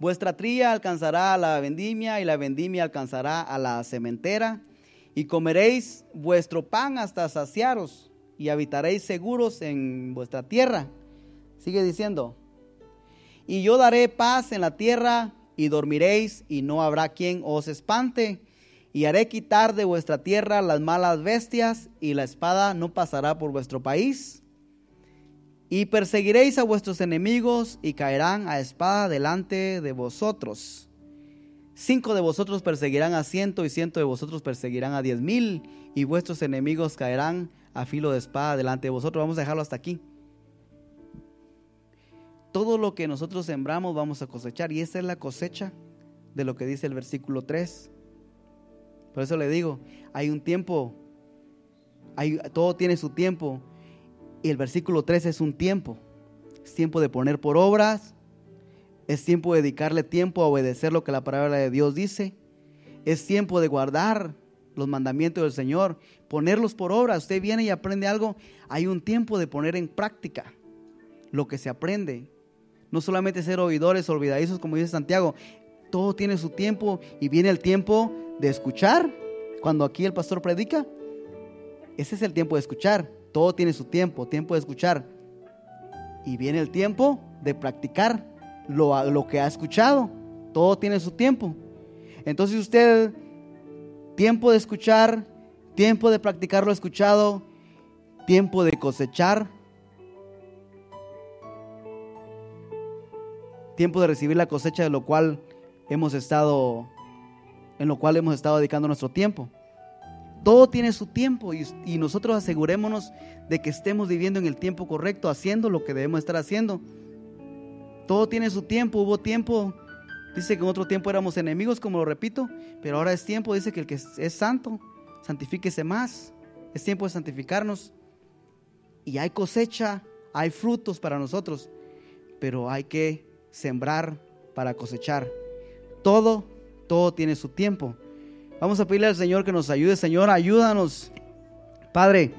vuestra tría alcanzará a la vendimia y la vendimia alcanzará a la cementera y comeréis vuestro pan hasta saciaros y habitaréis seguros en vuestra tierra. Sigue diciendo, y yo daré paz en la tierra y dormiréis y no habrá quien os espante. Y haré quitar de vuestra tierra las malas bestias y la espada no pasará por vuestro país. Y perseguiréis a vuestros enemigos y caerán a espada delante de vosotros. Cinco de vosotros perseguirán a ciento y ciento de vosotros perseguirán a diez mil y vuestros enemigos caerán a filo de espada delante de vosotros. Vamos a dejarlo hasta aquí todo lo que nosotros sembramos vamos a cosechar. Y esa es la cosecha de lo que dice el versículo 3. Por eso le digo, hay un tiempo, hay, todo tiene su tiempo. Y el versículo 3 es un tiempo. Es tiempo de poner por obras. Es tiempo de dedicarle tiempo a obedecer lo que la palabra de Dios dice. Es tiempo de guardar los mandamientos del Señor, ponerlos por obra. Usted viene y aprende algo. Hay un tiempo de poner en práctica lo que se aprende. No solamente ser oidores olvidadizos, como dice Santiago. Todo tiene su tiempo y viene el tiempo de escuchar. Cuando aquí el pastor predica, ese es el tiempo de escuchar. Todo tiene su tiempo, tiempo de escuchar. Y viene el tiempo de practicar lo, lo que ha escuchado. Todo tiene su tiempo. Entonces usted, tiempo de escuchar, tiempo de practicar lo escuchado, tiempo de cosechar tiempo de recibir la cosecha de lo cual hemos estado en lo cual hemos estado dedicando nuestro tiempo. Todo tiene su tiempo y, nosotros asegurémonos de que estemos viviendo en el tiempo correcto, haciendo lo que debemos estar haciendo. Todo tiene su tiempo, hubo tiempo, dice que en otro tiempo éramos enemigos, como lo repito, pero ahora es tiempo, dice que el que es santo, santifíquese más, es tiempo de santificarnos. Y hay cosecha, hay frutos para nosotros, pero hay que sembrar para cosechar. Todo, todo tiene su tiempo. Vamos a pedirle al Señor que nos ayude. Señor, ayúdanos. Padre,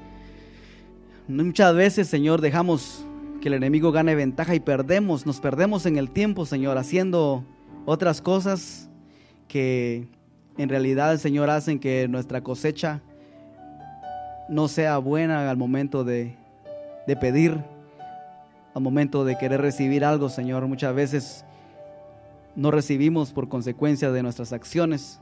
muchas veces, Señor, dejamos que el enemigo gane ventaja y perdemos, nos perdemos en el tiempo, Señor, haciendo otras cosas que en realidad, Señor, hacen que nuestra cosecha no sea buena al momento de, de pedir al momento de querer recibir algo, Señor. Muchas veces no recibimos por consecuencia de nuestras acciones,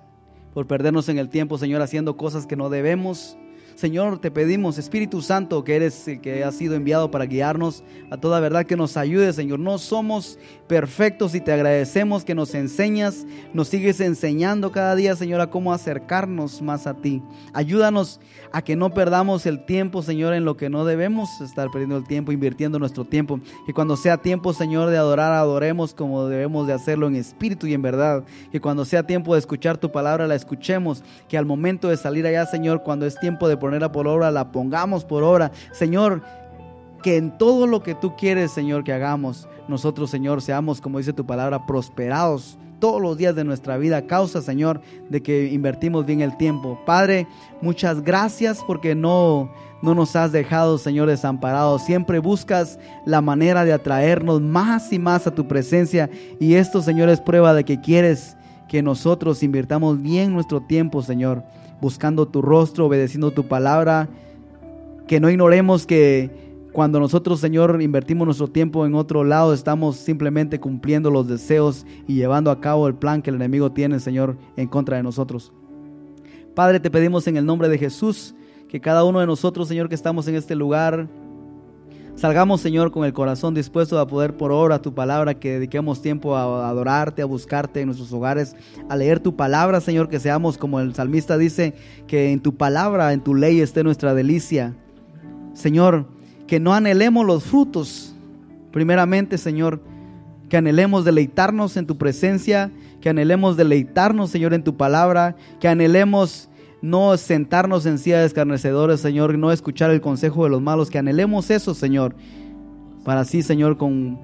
por perdernos en el tiempo, Señor, haciendo cosas que no debemos Señor, te pedimos, Espíritu Santo, que eres el que ha sido enviado para guiarnos a toda verdad, que nos ayude, Señor. No somos perfectos y te agradecemos que nos enseñas, nos sigues enseñando cada día, Señor, a cómo acercarnos más a ti. Ayúdanos a que no perdamos el tiempo, Señor, en lo que no debemos estar perdiendo el tiempo, invirtiendo nuestro tiempo. Que cuando sea tiempo, Señor, de adorar, adoremos como debemos de hacerlo en espíritu y en verdad. Que cuando sea tiempo de escuchar tu palabra, la escuchemos. Que al momento de salir allá, Señor, cuando es tiempo de ponerla por obra, la pongamos por obra. Señor, que en todo lo que tú quieres, Señor, que hagamos, nosotros, Señor, seamos, como dice tu palabra, prosperados todos los días de nuestra vida, causa, Señor, de que invertimos bien el tiempo. Padre, muchas gracias porque no, no nos has dejado, Señor, desamparados. Siempre buscas la manera de atraernos más y más a tu presencia. Y esto, Señor, es prueba de que quieres que nosotros invirtamos bien nuestro tiempo, Señor buscando tu rostro, obedeciendo tu palabra, que no ignoremos que cuando nosotros, Señor, invertimos nuestro tiempo en otro lado, estamos simplemente cumpliendo los deseos y llevando a cabo el plan que el enemigo tiene, Señor, en contra de nosotros. Padre, te pedimos en el nombre de Jesús que cada uno de nosotros, Señor, que estamos en este lugar, Salgamos, Señor, con el corazón dispuesto a poder por obra tu palabra, que dediquemos tiempo a adorarte, a buscarte en nuestros hogares, a leer tu palabra, Señor, que seamos como el salmista dice, que en tu palabra, en tu ley esté nuestra delicia. Señor, que no anhelemos los frutos, primeramente, Señor, que anhelemos deleitarnos en tu presencia, que anhelemos deleitarnos, Señor, en tu palabra, que anhelemos no sentarnos en silla de escarnecedores, Señor, no escuchar el consejo de los malos, que anhelemos eso, Señor, para así, Señor, con,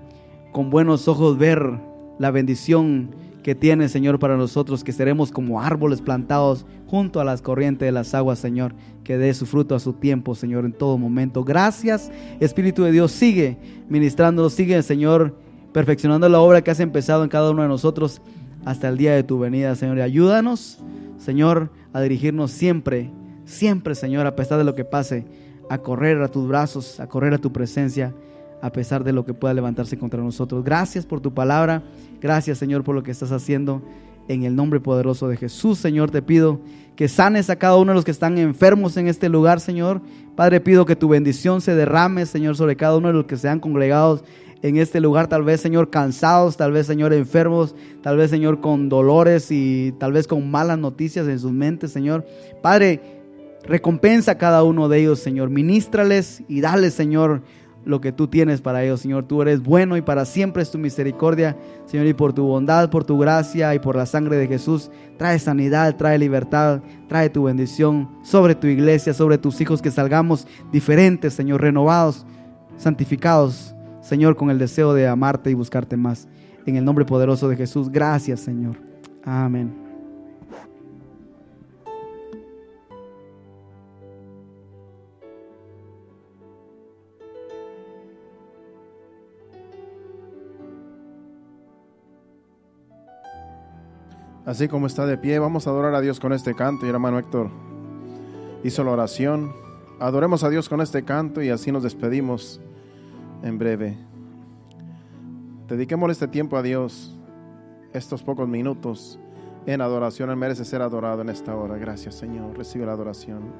con buenos ojos ver la bendición que tiene, Señor, para nosotros, que seremos como árboles plantados junto a las corrientes de las aguas, Señor, que dé su fruto a su tiempo, Señor, en todo momento. Gracias, Espíritu de Dios, sigue ministrándonos, sigue, Señor, perfeccionando la obra que has empezado en cada uno de nosotros hasta el día de tu venida, Señor. Ayúdanos, Señor, a dirigirnos siempre, siempre, Señor, a pesar de lo que pase, a correr a tus brazos, a correr a tu presencia, a pesar de lo que pueda levantarse contra nosotros. Gracias por tu palabra, gracias, Señor, por lo que estás haciendo. En el nombre poderoso de Jesús, Señor, te pido que sanes a cada uno de los que están enfermos en este lugar, Señor. Padre, pido que tu bendición se derrame, Señor, sobre cada uno de los que se han congregado en este lugar, tal vez, Señor, cansados, tal vez, Señor, enfermos, tal vez, Señor, con dolores y tal vez con malas noticias en sus mentes, Señor. Padre, recompensa a cada uno de ellos, Señor. Ministrales y dale, Señor, lo que tú tienes para ellos, Señor. Tú eres bueno y para siempre es tu misericordia, Señor, y por tu bondad, por tu gracia y por la sangre de Jesús, trae sanidad, trae libertad, trae tu bendición sobre tu iglesia, sobre tus hijos, que salgamos diferentes, Señor, renovados, santificados Señor, con el deseo de amarte y buscarte más. En el nombre poderoso de Jesús, gracias, Señor. Amén. Así como está de pie, vamos a adorar a Dios con este canto. Y hermano Héctor hizo la oración. Adoremos a Dios con este canto y así nos despedimos en breve. Dediquemos este tiempo a Dios, estos pocos minutos en adoración. Él merece ser adorado en esta hora. Gracias, Señor. Recibe la adoración.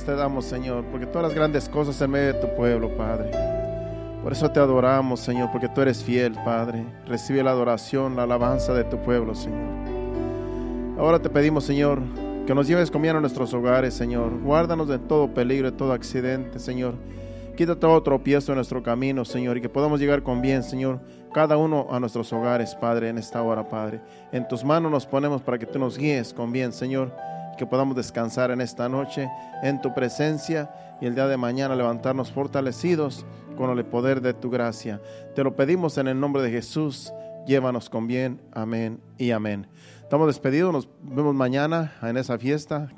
Te damos, Señor, porque todas las grandes cosas en medio de tu pueblo, Padre. Por eso te adoramos, Señor, porque tú eres fiel, Padre. Recibe la adoración, la alabanza de tu pueblo, Señor. Ahora te pedimos, Señor, que nos lleves bien a nuestros hogares, Señor. Guárdanos de todo peligro, de todo accidente, Señor. Quita todo tropiezo en nuestro camino, Señor, y que podamos llegar con bien, Señor, cada uno a nuestros hogares, Padre, en esta hora, Padre. En tus manos nos ponemos para que tú nos guíes con bien, Señor, que podamos descansar en esta noche en tu presencia y el día de mañana levantarnos fortalecidos con el poder de tu gracia. Te lo pedimos en el nombre de Jesús. Llévanos con bien. Amén y amén. Estamos despedidos. Nos vemos mañana en esa fiesta.